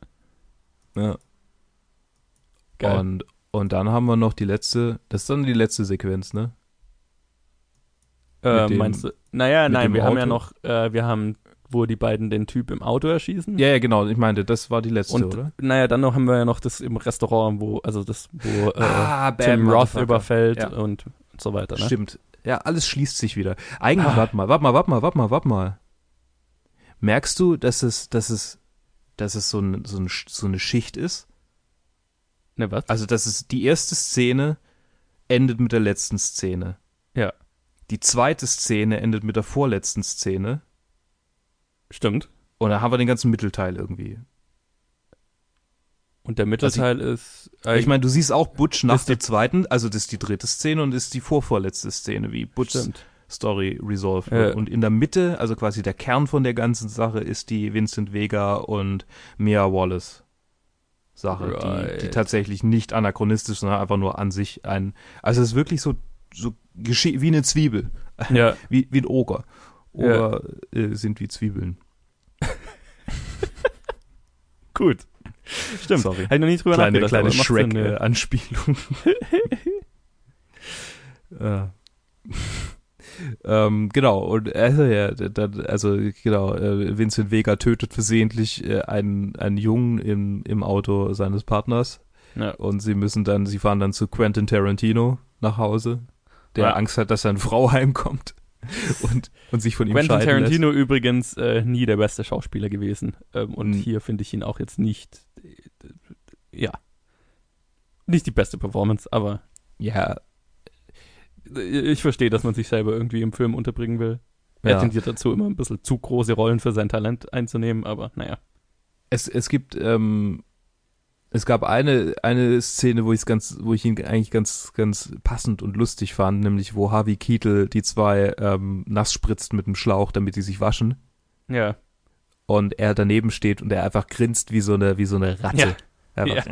[SPEAKER 1] Ja. Geil. Und, und dann haben wir noch die letzte, das ist dann die letzte Sequenz, ne?
[SPEAKER 2] Äh, dem, meinst du? Naja, nein, wir Auto? haben ja noch, äh, wir haben wo die beiden den Typ im Auto erschießen.
[SPEAKER 1] Ja, ja, genau. Ich meinte, das war die letzte,
[SPEAKER 2] und,
[SPEAKER 1] oder?
[SPEAKER 2] Naja, dann noch haben wir ja noch das im Restaurant, wo, also das, wo äh, ah, Tim Roth überfällt ja. und, und so weiter. Ne?
[SPEAKER 1] Stimmt. Ja, alles schließt sich wieder. Eigentlich, ah. warte mal, warte mal, warte mal, warte mal, warte mal. Merkst du, dass es, dass es, dass es so, ein, so, ein, so eine Schicht ist? Ne, was? Also, dass es die erste Szene endet mit der letzten Szene.
[SPEAKER 2] Ja.
[SPEAKER 1] Die zweite Szene endet mit der vorletzten Szene.
[SPEAKER 2] Stimmt.
[SPEAKER 1] Und dann haben wir den ganzen Mittelteil irgendwie.
[SPEAKER 2] Und der Mittelteil also
[SPEAKER 1] ich,
[SPEAKER 2] ist.
[SPEAKER 1] Äh, ich meine, du siehst auch Butch nach der zweiten, also das ist die dritte Szene und ist die vorvorletzte Szene, wie Butch Story resolved wird. Und in der Mitte, also quasi der Kern von der ganzen Sache, ist die Vincent Vega und Mia Wallace Sache, right. die, die tatsächlich nicht anachronistisch, sondern einfach nur an sich ein. Also es ist wirklich so, so wie eine Zwiebel. Ja. wie, wie ein Oger oder ja. äh, sind wie Zwiebeln.
[SPEAKER 2] Gut. Stimmt. Sorry. Habe ich noch nie drüber
[SPEAKER 1] kleine, nachgedacht. Kleine Shrek-Anspielung. äh. ähm, genau, und also, ja, dann, also genau, äh, Vincent Vega tötet versehentlich äh, einen, einen Jungen im, im Auto seines Partners. Ja. Und sie müssen dann, sie fahren dann zu Quentin Tarantino nach Hause, der ja. Angst hat, dass seine Frau heimkommt. und, und sich von ihm
[SPEAKER 2] Quentin Tarantino lässt. übrigens äh, nie der beste Schauspieler gewesen. Ähm, und mhm. hier finde ich ihn auch jetzt nicht, äh, ja, nicht die beste Performance, aber ja, ich verstehe, dass man sich selber irgendwie im Film unterbringen will. Er ja. tendiert dazu, immer ein bisschen zu große Rollen für sein Talent einzunehmen, aber naja.
[SPEAKER 1] Es, es gibt ähm, es gab eine, eine Szene, wo ich ganz, wo ich ihn eigentlich ganz, ganz passend und lustig fand, nämlich wo Harvey Keitel die zwei ähm, nass spritzt mit dem Schlauch, damit die sich waschen.
[SPEAKER 2] Ja.
[SPEAKER 1] Und er daneben steht und er einfach grinst wie so eine, wie so eine Ratte.
[SPEAKER 2] Ja. Ja. ja,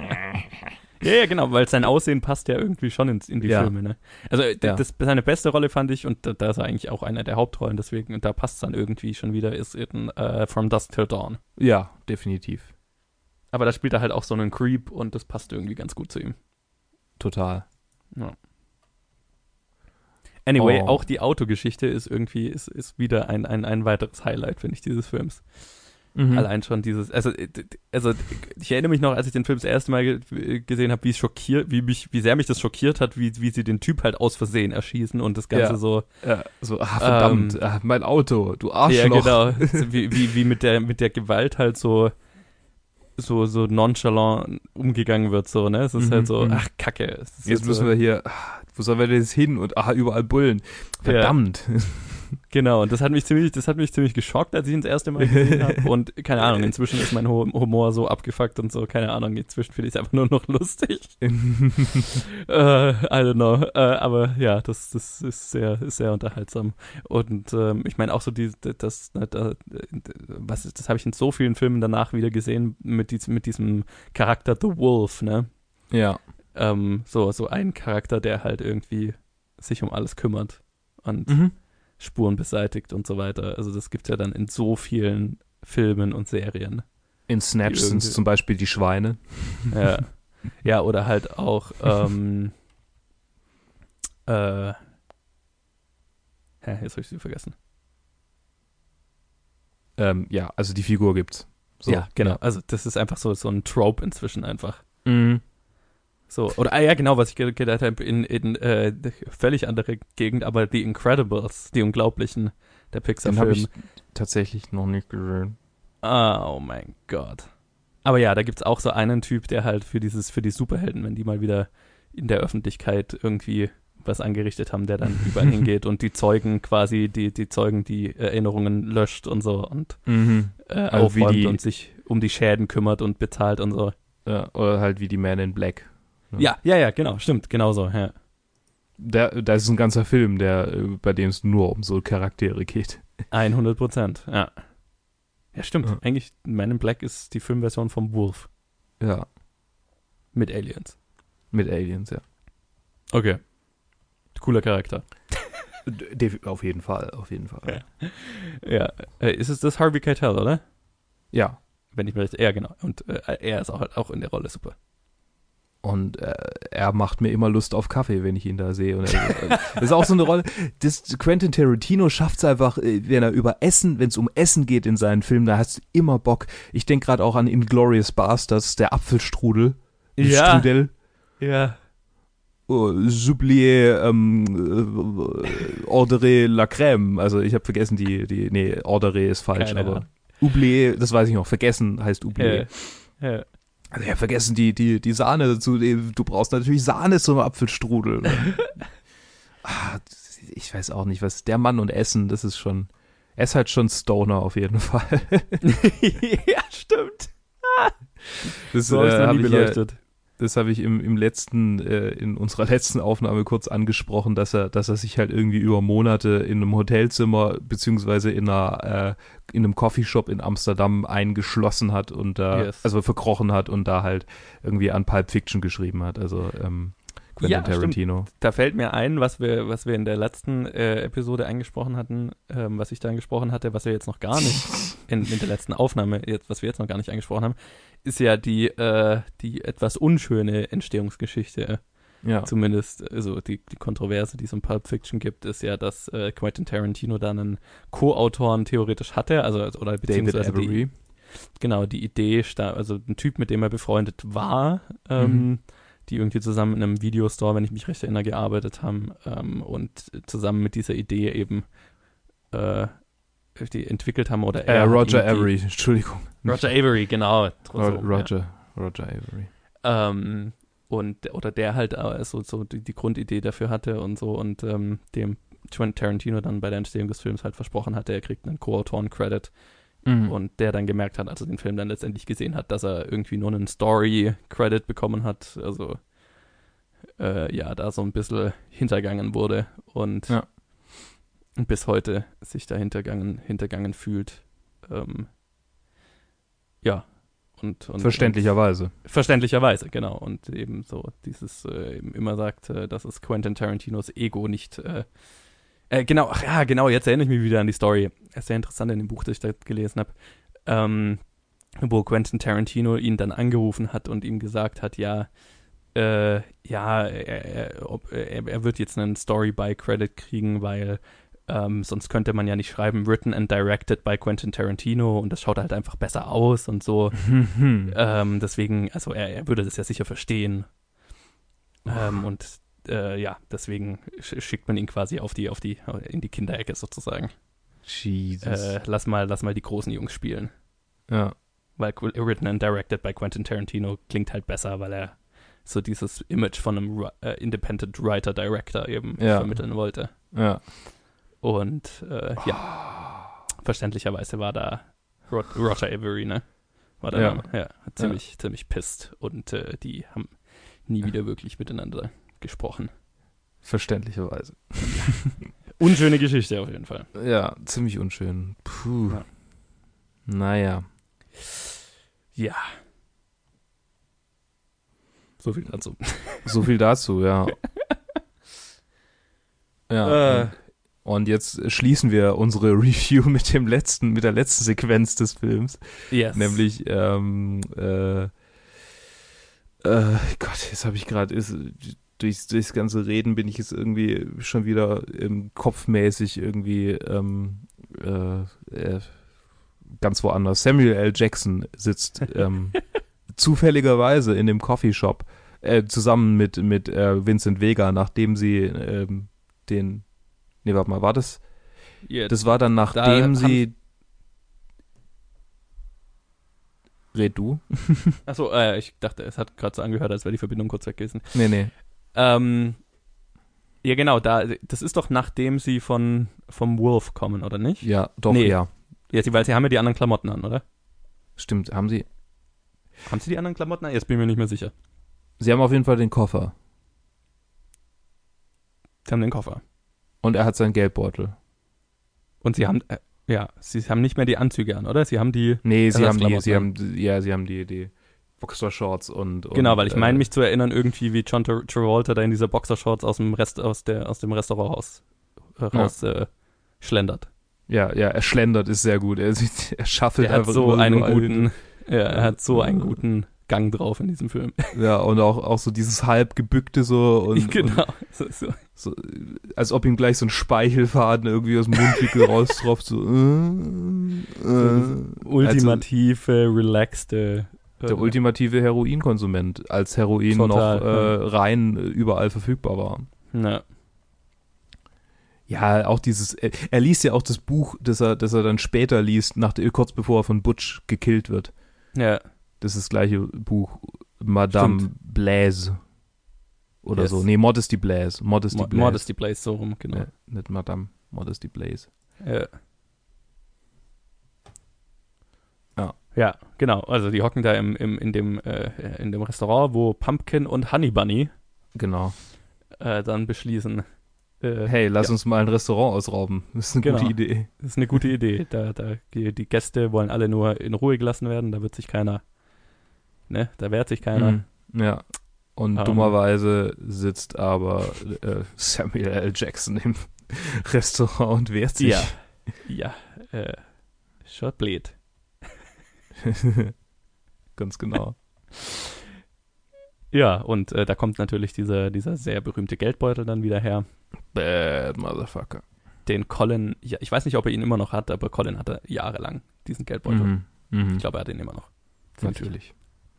[SPEAKER 2] ja, genau, weil sein Aussehen passt ja irgendwie schon in, in die ja. Filme, ne? Also das, seine beste Rolle fand ich, und da, da ist er eigentlich auch einer der Hauptrollen, deswegen, und da passt es dann irgendwie schon wieder, ist in uh, From Dusk Till Dawn.
[SPEAKER 1] Ja, definitiv.
[SPEAKER 2] Aber da spielt er halt auch so einen Creep und das passt irgendwie ganz gut zu ihm.
[SPEAKER 1] Total. Ja.
[SPEAKER 2] Anyway, oh. auch die Autogeschichte ist irgendwie, ist, ist wieder ein, ein, ein weiteres Highlight, finde ich, dieses Films. Mhm. Allein schon dieses, also, also ich erinnere mich noch, als ich den Film das erste Mal gesehen habe, wie es schockiert, wie mich, wie sehr mich das schockiert hat, wie, wie sie den Typ halt aus Versehen erschießen und das Ganze
[SPEAKER 1] ja.
[SPEAKER 2] so.
[SPEAKER 1] Ja, so, ah, verdammt, ähm, ah, mein Auto, du Arschloch.
[SPEAKER 2] Ja, genau. wie, wie, wie mit der, mit der Gewalt halt so so, so nonchalant umgegangen wird, so, ne? Es ist mhm, halt so, mhm. ach, Kacke.
[SPEAKER 1] Jetzt müssen so, wir hier, wo sollen wir denn jetzt hin? Und ah, überall Bullen. Verdammt.
[SPEAKER 2] Genau, und das hat mich ziemlich, das hat mich ziemlich geschockt, als ich ihn das erste Mal gesehen habe. Und keine Ahnung, inzwischen ist mein Humor so abgefuckt und so, keine Ahnung, inzwischen finde ich es einfach nur noch lustig. äh, I don't know. Äh, aber ja, das, das ist sehr, ist sehr unterhaltsam. Und ähm, ich meine auch so die, das, das, was, das habe ich in so vielen Filmen danach wieder gesehen mit, diesem, mit diesem Charakter The Wolf, ne?
[SPEAKER 1] Ja.
[SPEAKER 2] Ähm, so, so ein Charakter, der halt irgendwie sich um alles kümmert und mhm. Spuren beseitigt und so weiter. Also das gibt es ja dann in so vielen Filmen und Serien.
[SPEAKER 1] In Snatch sind es zum Beispiel die Schweine.
[SPEAKER 2] Ja, ja oder halt auch ähm, äh, hä, jetzt habe ich sie vergessen.
[SPEAKER 1] Ähm, ja, also die Figur gibt's.
[SPEAKER 2] So, ja, genau. Ja. Also das ist einfach so, so ein Trope inzwischen einfach. Mhm. So, oder, ah ja, genau, was ich gedacht habe, in, in äh, völlig andere Gegend, aber The Incredibles, die Unglaublichen, der Pixar-Film. habe ich
[SPEAKER 1] tatsächlich noch nicht gesehen.
[SPEAKER 2] Oh mein Gott. Aber ja, da gibt's auch so einen Typ, der halt für dieses, für die Superhelden, wenn die mal wieder in der Öffentlichkeit irgendwie was angerichtet haben, der dann überall hingeht und die Zeugen quasi, die, die Zeugen die Erinnerungen löscht und so und mhm. äh, also aufräumt und sich um die Schäden kümmert und bezahlt und so.
[SPEAKER 1] Ja, oder halt wie die Man in Black.
[SPEAKER 2] Ne? Ja, ja, ja, genau, stimmt, genau so, ja.
[SPEAKER 1] Da, da ist ein ganzer Film, der, äh, bei dem es nur um so Charaktere geht.
[SPEAKER 2] 100 Prozent, ja. Ja, stimmt. Ja. Eigentlich, Man in Black ist die Filmversion vom Wolf.
[SPEAKER 1] Ja.
[SPEAKER 2] Mit Aliens.
[SPEAKER 1] Mit Aliens, ja.
[SPEAKER 2] Okay. Cooler Charakter.
[SPEAKER 1] auf jeden Fall, auf jeden Fall.
[SPEAKER 2] Ja. ja. Äh, ist es das Harvey Keitel, oder?
[SPEAKER 1] Ja.
[SPEAKER 2] Wenn ich mir recht, ja, genau. Und äh, er ist auch, auch in der Rolle super.
[SPEAKER 1] Und äh, er macht mir immer Lust auf Kaffee, wenn ich ihn da sehe. Und er, das ist auch so eine Rolle. Das, Quentin Tarantino schafft es einfach, äh, wenn er über Essen, wenn es um Essen geht in seinen Filmen, da hast du immer Bock. Ich denke gerade auch an Inglorious Bastards, der Apfelstrudel.
[SPEAKER 2] Ja. Strudel. Ja.
[SPEAKER 1] Oh, Soublier ähm, äh, Ordre la Crème. Also ich habe vergessen, die, die, nee, Ordre ist falsch, Keine aber Ahnung. Oublier, das weiß ich noch, vergessen heißt Oublier. Ja. ja. Also ja, vergessen die, die, die Sahne dazu. Du brauchst natürlich Sahne zum Apfelstrudel. ah, ich weiß auch nicht, was der Mann und Essen, das ist schon. Er ist halt schon Stoner auf jeden Fall.
[SPEAKER 2] ja, stimmt.
[SPEAKER 1] Das so äh, habe ich beleuchtet. Das habe ich im, im letzten, äh, in unserer letzten Aufnahme kurz angesprochen, dass er, dass er sich halt irgendwie über Monate in einem Hotelzimmer beziehungsweise in einer äh, in einem Coffeeshop in Amsterdam eingeschlossen hat und da, yes. also verkrochen hat und da halt irgendwie an Pulp Fiction geschrieben hat. Also ähm, Quentin ja, Tarantino.
[SPEAKER 2] Stimmt. Da fällt mir ein, was wir, was wir in der letzten äh, Episode angesprochen hatten, ähm, was ich da angesprochen hatte, was wir jetzt noch gar nicht in, in der letzten Aufnahme, jetzt, was wir jetzt noch gar nicht angesprochen haben, ist ja die, äh, die etwas unschöne Entstehungsgeschichte ja. Zumindest, also die, die Kontroverse, die es um Pulp Fiction gibt, ist ja, dass äh, Quentin Tarantino da einen Co-Autoren theoretisch hatte, also oder beziehungsweise David Avery. Die, genau, die Idee, also ein Typ, mit dem er befreundet war, ähm, mhm. Die irgendwie zusammen in einem Videostore, wenn ich mich recht erinnere, gearbeitet haben ähm, und zusammen mit dieser Idee eben äh, die entwickelt haben oder
[SPEAKER 1] äh, Roger Avery, Entschuldigung.
[SPEAKER 2] Roger Avery, genau.
[SPEAKER 1] Roger, ja. Roger Avery.
[SPEAKER 2] Ähm, und oder der halt äh, so, so die, die, Grundidee dafür hatte und so und ähm, dem Tarantino dann bei der Entstehung des Films halt versprochen hatte, er kriegt einen Co-Autoren-Credit mhm. und der dann gemerkt hat, als er den Film dann letztendlich gesehen hat, dass er irgendwie nur einen Story-Credit bekommen hat, also äh, ja, da so ein bisschen hintergangen wurde und ja. bis heute sich da hintergangen, hintergangen fühlt. Ähm, ja, und, und
[SPEAKER 1] verständlicherweise. Und
[SPEAKER 2] verständlicherweise, genau. Und eben so dieses äh, immer sagt, äh, dass es Quentin Tarantinos Ego nicht äh, äh, genau, ach ja, genau, jetzt erinnere ich mich wieder an die Story. Ist sehr interessant in dem Buch, das ich da gelesen habe. Ähm, wo Quentin Tarantino ihn dann angerufen hat und ihm gesagt hat, ja, äh, ja, er, er, er, wird jetzt einen Story-by-Credit kriegen, weil ähm, sonst könnte man ja nicht schreiben, written and directed by Quentin Tarantino und das schaut halt einfach besser aus und so. ähm, deswegen, also er, er, würde das ja sicher verstehen. Ähm, und äh, ja, deswegen schickt man ihn quasi auf die, auf die, in die Kinderecke sozusagen.
[SPEAKER 1] Jesus.
[SPEAKER 2] Äh, lass mal, lass mal die großen Jungs spielen.
[SPEAKER 1] Ja.
[SPEAKER 2] Weil written and directed by Quentin Tarantino klingt halt besser, weil er so dieses Image von einem uh, Independent Writer Director eben ja. vermitteln wollte.
[SPEAKER 1] Ja.
[SPEAKER 2] Und äh, ja, verständlicherweise war da Rod Roger Avery, ne? War da ja. ja ziemlich, ziemlich pisst. Und äh, die haben nie wieder wirklich miteinander gesprochen.
[SPEAKER 1] Verständlicherweise.
[SPEAKER 2] Unschöne Geschichte auf jeden Fall.
[SPEAKER 1] Ja, ziemlich unschön. Puh. Ja. Naja.
[SPEAKER 2] Ja. So viel dazu.
[SPEAKER 1] So viel dazu, ja. ja. Äh. Und jetzt schließen wir unsere Review mit dem letzten, mit der letzten Sequenz des Films.
[SPEAKER 2] Yes.
[SPEAKER 1] Nämlich, ähm, äh, äh, Gott, jetzt habe ich gerade, durchs, durchs ganze Reden bin ich jetzt irgendwie schon wieder im kopfmäßig irgendwie ähm, äh, äh, ganz woanders. Samuel L. Jackson sitzt ähm, zufälligerweise in dem Coffeeshop äh, zusammen mit, mit äh, Vincent Vega, nachdem sie ähm, den. Nee, warte mal, war das? Yeah, das war dann nachdem da sie. Red du?
[SPEAKER 2] Achso, äh, ich dachte, es hat gerade so angehört, als wäre die Verbindung kurz weg gewesen.
[SPEAKER 1] Nee, nee.
[SPEAKER 2] Ähm, ja, genau, da, das ist doch nachdem sie von, vom Wolf kommen, oder nicht?
[SPEAKER 1] Ja, doch, nee. ja.
[SPEAKER 2] Ja, weil sie haben ja die anderen Klamotten an, oder?
[SPEAKER 1] Stimmt, haben sie.
[SPEAKER 2] Haben sie die anderen Klamotten an? Jetzt bin ich mir nicht mehr sicher.
[SPEAKER 1] Sie haben auf jeden Fall den Koffer.
[SPEAKER 2] Sie haben den Koffer.
[SPEAKER 1] Und er hat seinen Geldbeutel.
[SPEAKER 2] Und sie haben, äh, ja, sie haben nicht mehr die Anzüge an, oder? Sie haben die.
[SPEAKER 1] Nee, sie haben die, sie haben, ja, sie haben die, die Boxershorts und, und
[SPEAKER 2] Genau, weil ich meine äh, mich zu erinnern, irgendwie wie John Travolta da in dieser Boxershorts aus dem Rest, aus der, aus dem Restaurant raus, äh, raus ja. äh, schlendert.
[SPEAKER 1] Ja, ja, er schlendert ist sehr gut. Er, er schaffelt
[SPEAKER 2] er hat so einen guten, ja, er hat so einen guten Gang drauf in diesem Film.
[SPEAKER 1] Ja, und auch, auch so dieses halb gebückte so und,
[SPEAKER 2] genau.
[SPEAKER 1] Und so, so, als ob ihm gleich so ein Speichelfaden irgendwie aus dem Mundwinkel raustropft, so, äh,
[SPEAKER 2] äh, ultimative, also, relaxte
[SPEAKER 1] der ultimative Heroinkonsument, als Heroin Total, noch äh, rein überall verfügbar war.
[SPEAKER 2] Ja.
[SPEAKER 1] Ja, auch dieses, er, er, liest ja auch das Buch, das er, das er dann später liest, nach, kurz bevor er von Butch gekillt wird.
[SPEAKER 2] Ja.
[SPEAKER 1] Das ist das gleiche Buch, Madame Stimmt. Blaise. Oder yes. so. Nee, Modesty Blaise. Modesty Mo Blaise.
[SPEAKER 2] Modesty Blaise, so rum, genau. Ja,
[SPEAKER 1] nicht Madame, Modesty Blaise.
[SPEAKER 2] Ja. Ja. Genau. Also die hocken da im, im, in, dem, äh, in dem Restaurant, wo Pumpkin und Honey Bunny
[SPEAKER 1] genau.
[SPEAKER 2] Äh, dann beschließen,
[SPEAKER 1] äh, hey, lass ja. uns mal ein Restaurant ausrauben. Das ist eine genau. gute Idee.
[SPEAKER 2] Das ist eine gute Idee. Da, da, die, die Gäste wollen alle nur in Ruhe gelassen werden, da wird sich keiner, ne, da wehrt sich keiner. Mhm.
[SPEAKER 1] Ja. Und um, dummerweise sitzt aber äh, Samuel L. Jackson im Restaurant und wehrt sich.
[SPEAKER 2] Ja. Ja. Äh, Shot blöd.
[SPEAKER 1] Ganz genau.
[SPEAKER 2] Ja, und äh, da kommt natürlich dieser, dieser sehr berühmte Geldbeutel dann wieder her.
[SPEAKER 1] Bad Motherfucker.
[SPEAKER 2] Den Colin, ja, ich weiß nicht, ob er ihn immer noch hat, aber Colin hatte jahrelang diesen Geldbeutel. Mhm. Mhm. Ich glaube, er hat ihn immer noch.
[SPEAKER 1] Natürlich.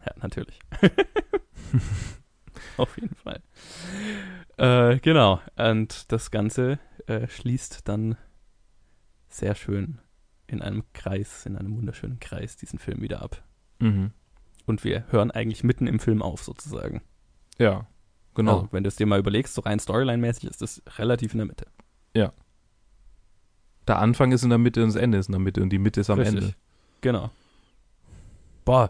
[SPEAKER 2] Ja, natürlich. Auf jeden Fall. Äh, genau. Und das Ganze äh, schließt dann sehr schön in einem Kreis, in einem wunderschönen Kreis diesen Film wieder ab.
[SPEAKER 1] Mhm.
[SPEAKER 2] Und wir hören eigentlich mitten im Film auf, sozusagen.
[SPEAKER 1] Ja, genau. Also,
[SPEAKER 2] wenn du es dir mal überlegst, so rein Storyline-mäßig ist das relativ in der Mitte.
[SPEAKER 1] Ja. Der Anfang ist in der Mitte und das Ende ist in der Mitte und die Mitte ist am Richtig. Ende.
[SPEAKER 2] Genau. Boah,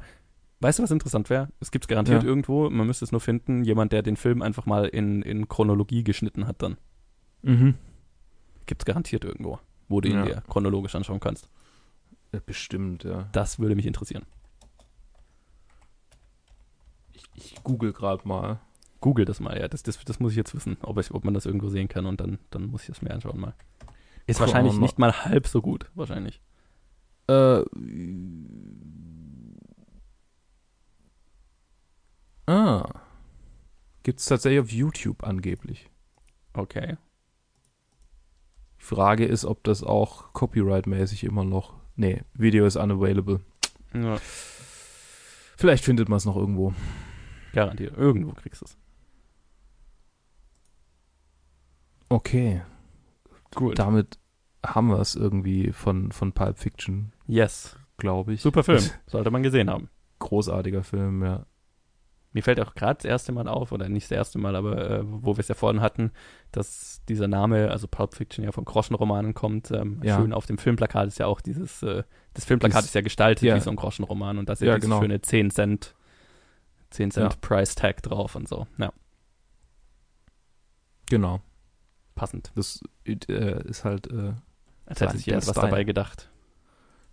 [SPEAKER 2] weißt du, was interessant wäre? Es gibt es garantiert ja. irgendwo, man müsste es nur finden, jemand, der den Film einfach mal in, in Chronologie geschnitten hat dann.
[SPEAKER 1] Mhm.
[SPEAKER 2] Gibt es garantiert irgendwo, wo du ihn ja. dir chronologisch anschauen kannst.
[SPEAKER 1] Bestimmt, ja.
[SPEAKER 2] Das würde mich interessieren.
[SPEAKER 1] Ich google gerade mal.
[SPEAKER 2] Google das mal, ja. Das, das, das muss ich jetzt wissen, ob, ich, ob man das irgendwo sehen kann und dann, dann muss ich das mir anschauen mal. Ist Komm, wahrscheinlich nicht mal halb so gut, wahrscheinlich.
[SPEAKER 1] Äh. Ah. Gibt es tatsächlich auf YouTube angeblich.
[SPEAKER 2] Okay.
[SPEAKER 1] Frage ist, ob das auch copyright-mäßig immer noch. Nee, Video ist unavailable.
[SPEAKER 2] Ja.
[SPEAKER 1] Vielleicht findet man es noch irgendwo.
[SPEAKER 2] Garantiert. Irgendwo kriegst du es.
[SPEAKER 1] Okay. Gut. Damit haben wir es irgendwie von, von Pulp Fiction.
[SPEAKER 2] Yes.
[SPEAKER 1] Glaube ich.
[SPEAKER 2] Super Film. Sollte man gesehen haben.
[SPEAKER 1] Großartiger Film, ja.
[SPEAKER 2] Mir fällt auch gerade das erste Mal auf, oder nicht das erste Mal, aber äh, wo wir es ja vorhin hatten, dass dieser Name, also Pulp Fiction ja von Groschenromanen kommt. Ähm, ja. Schön auf dem Filmplakat ist ja auch dieses, äh, das Filmplakat ist ja gestaltet ja. wie so ein Groschenroman und da ist ja, ja dieses genau. schöne 10 Cent, 10 Cent ja. Price Tag drauf und so. Ja.
[SPEAKER 1] Genau.
[SPEAKER 2] Passend.
[SPEAKER 1] Das äh, ist halt. Äh,
[SPEAKER 2] Als hätte sich jemand was dabei gedacht.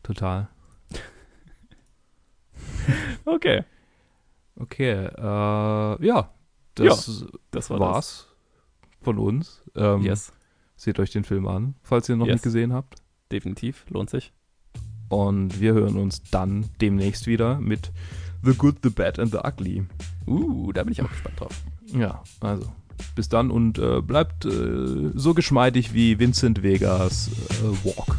[SPEAKER 1] Total.
[SPEAKER 2] okay.
[SPEAKER 1] Okay, äh, ja, das, ja, das war war's das. von uns. Ähm, yes. Seht euch den Film an, falls ihr ihn noch yes. nicht gesehen habt.
[SPEAKER 2] Definitiv, lohnt sich.
[SPEAKER 1] Und wir hören uns dann demnächst wieder mit The Good, The Bad and The Ugly.
[SPEAKER 2] Uh, da bin ich auch gespannt drauf.
[SPEAKER 1] Ja, also bis dann und äh, bleibt äh, so geschmeidig wie Vincent Vegas äh, Walk.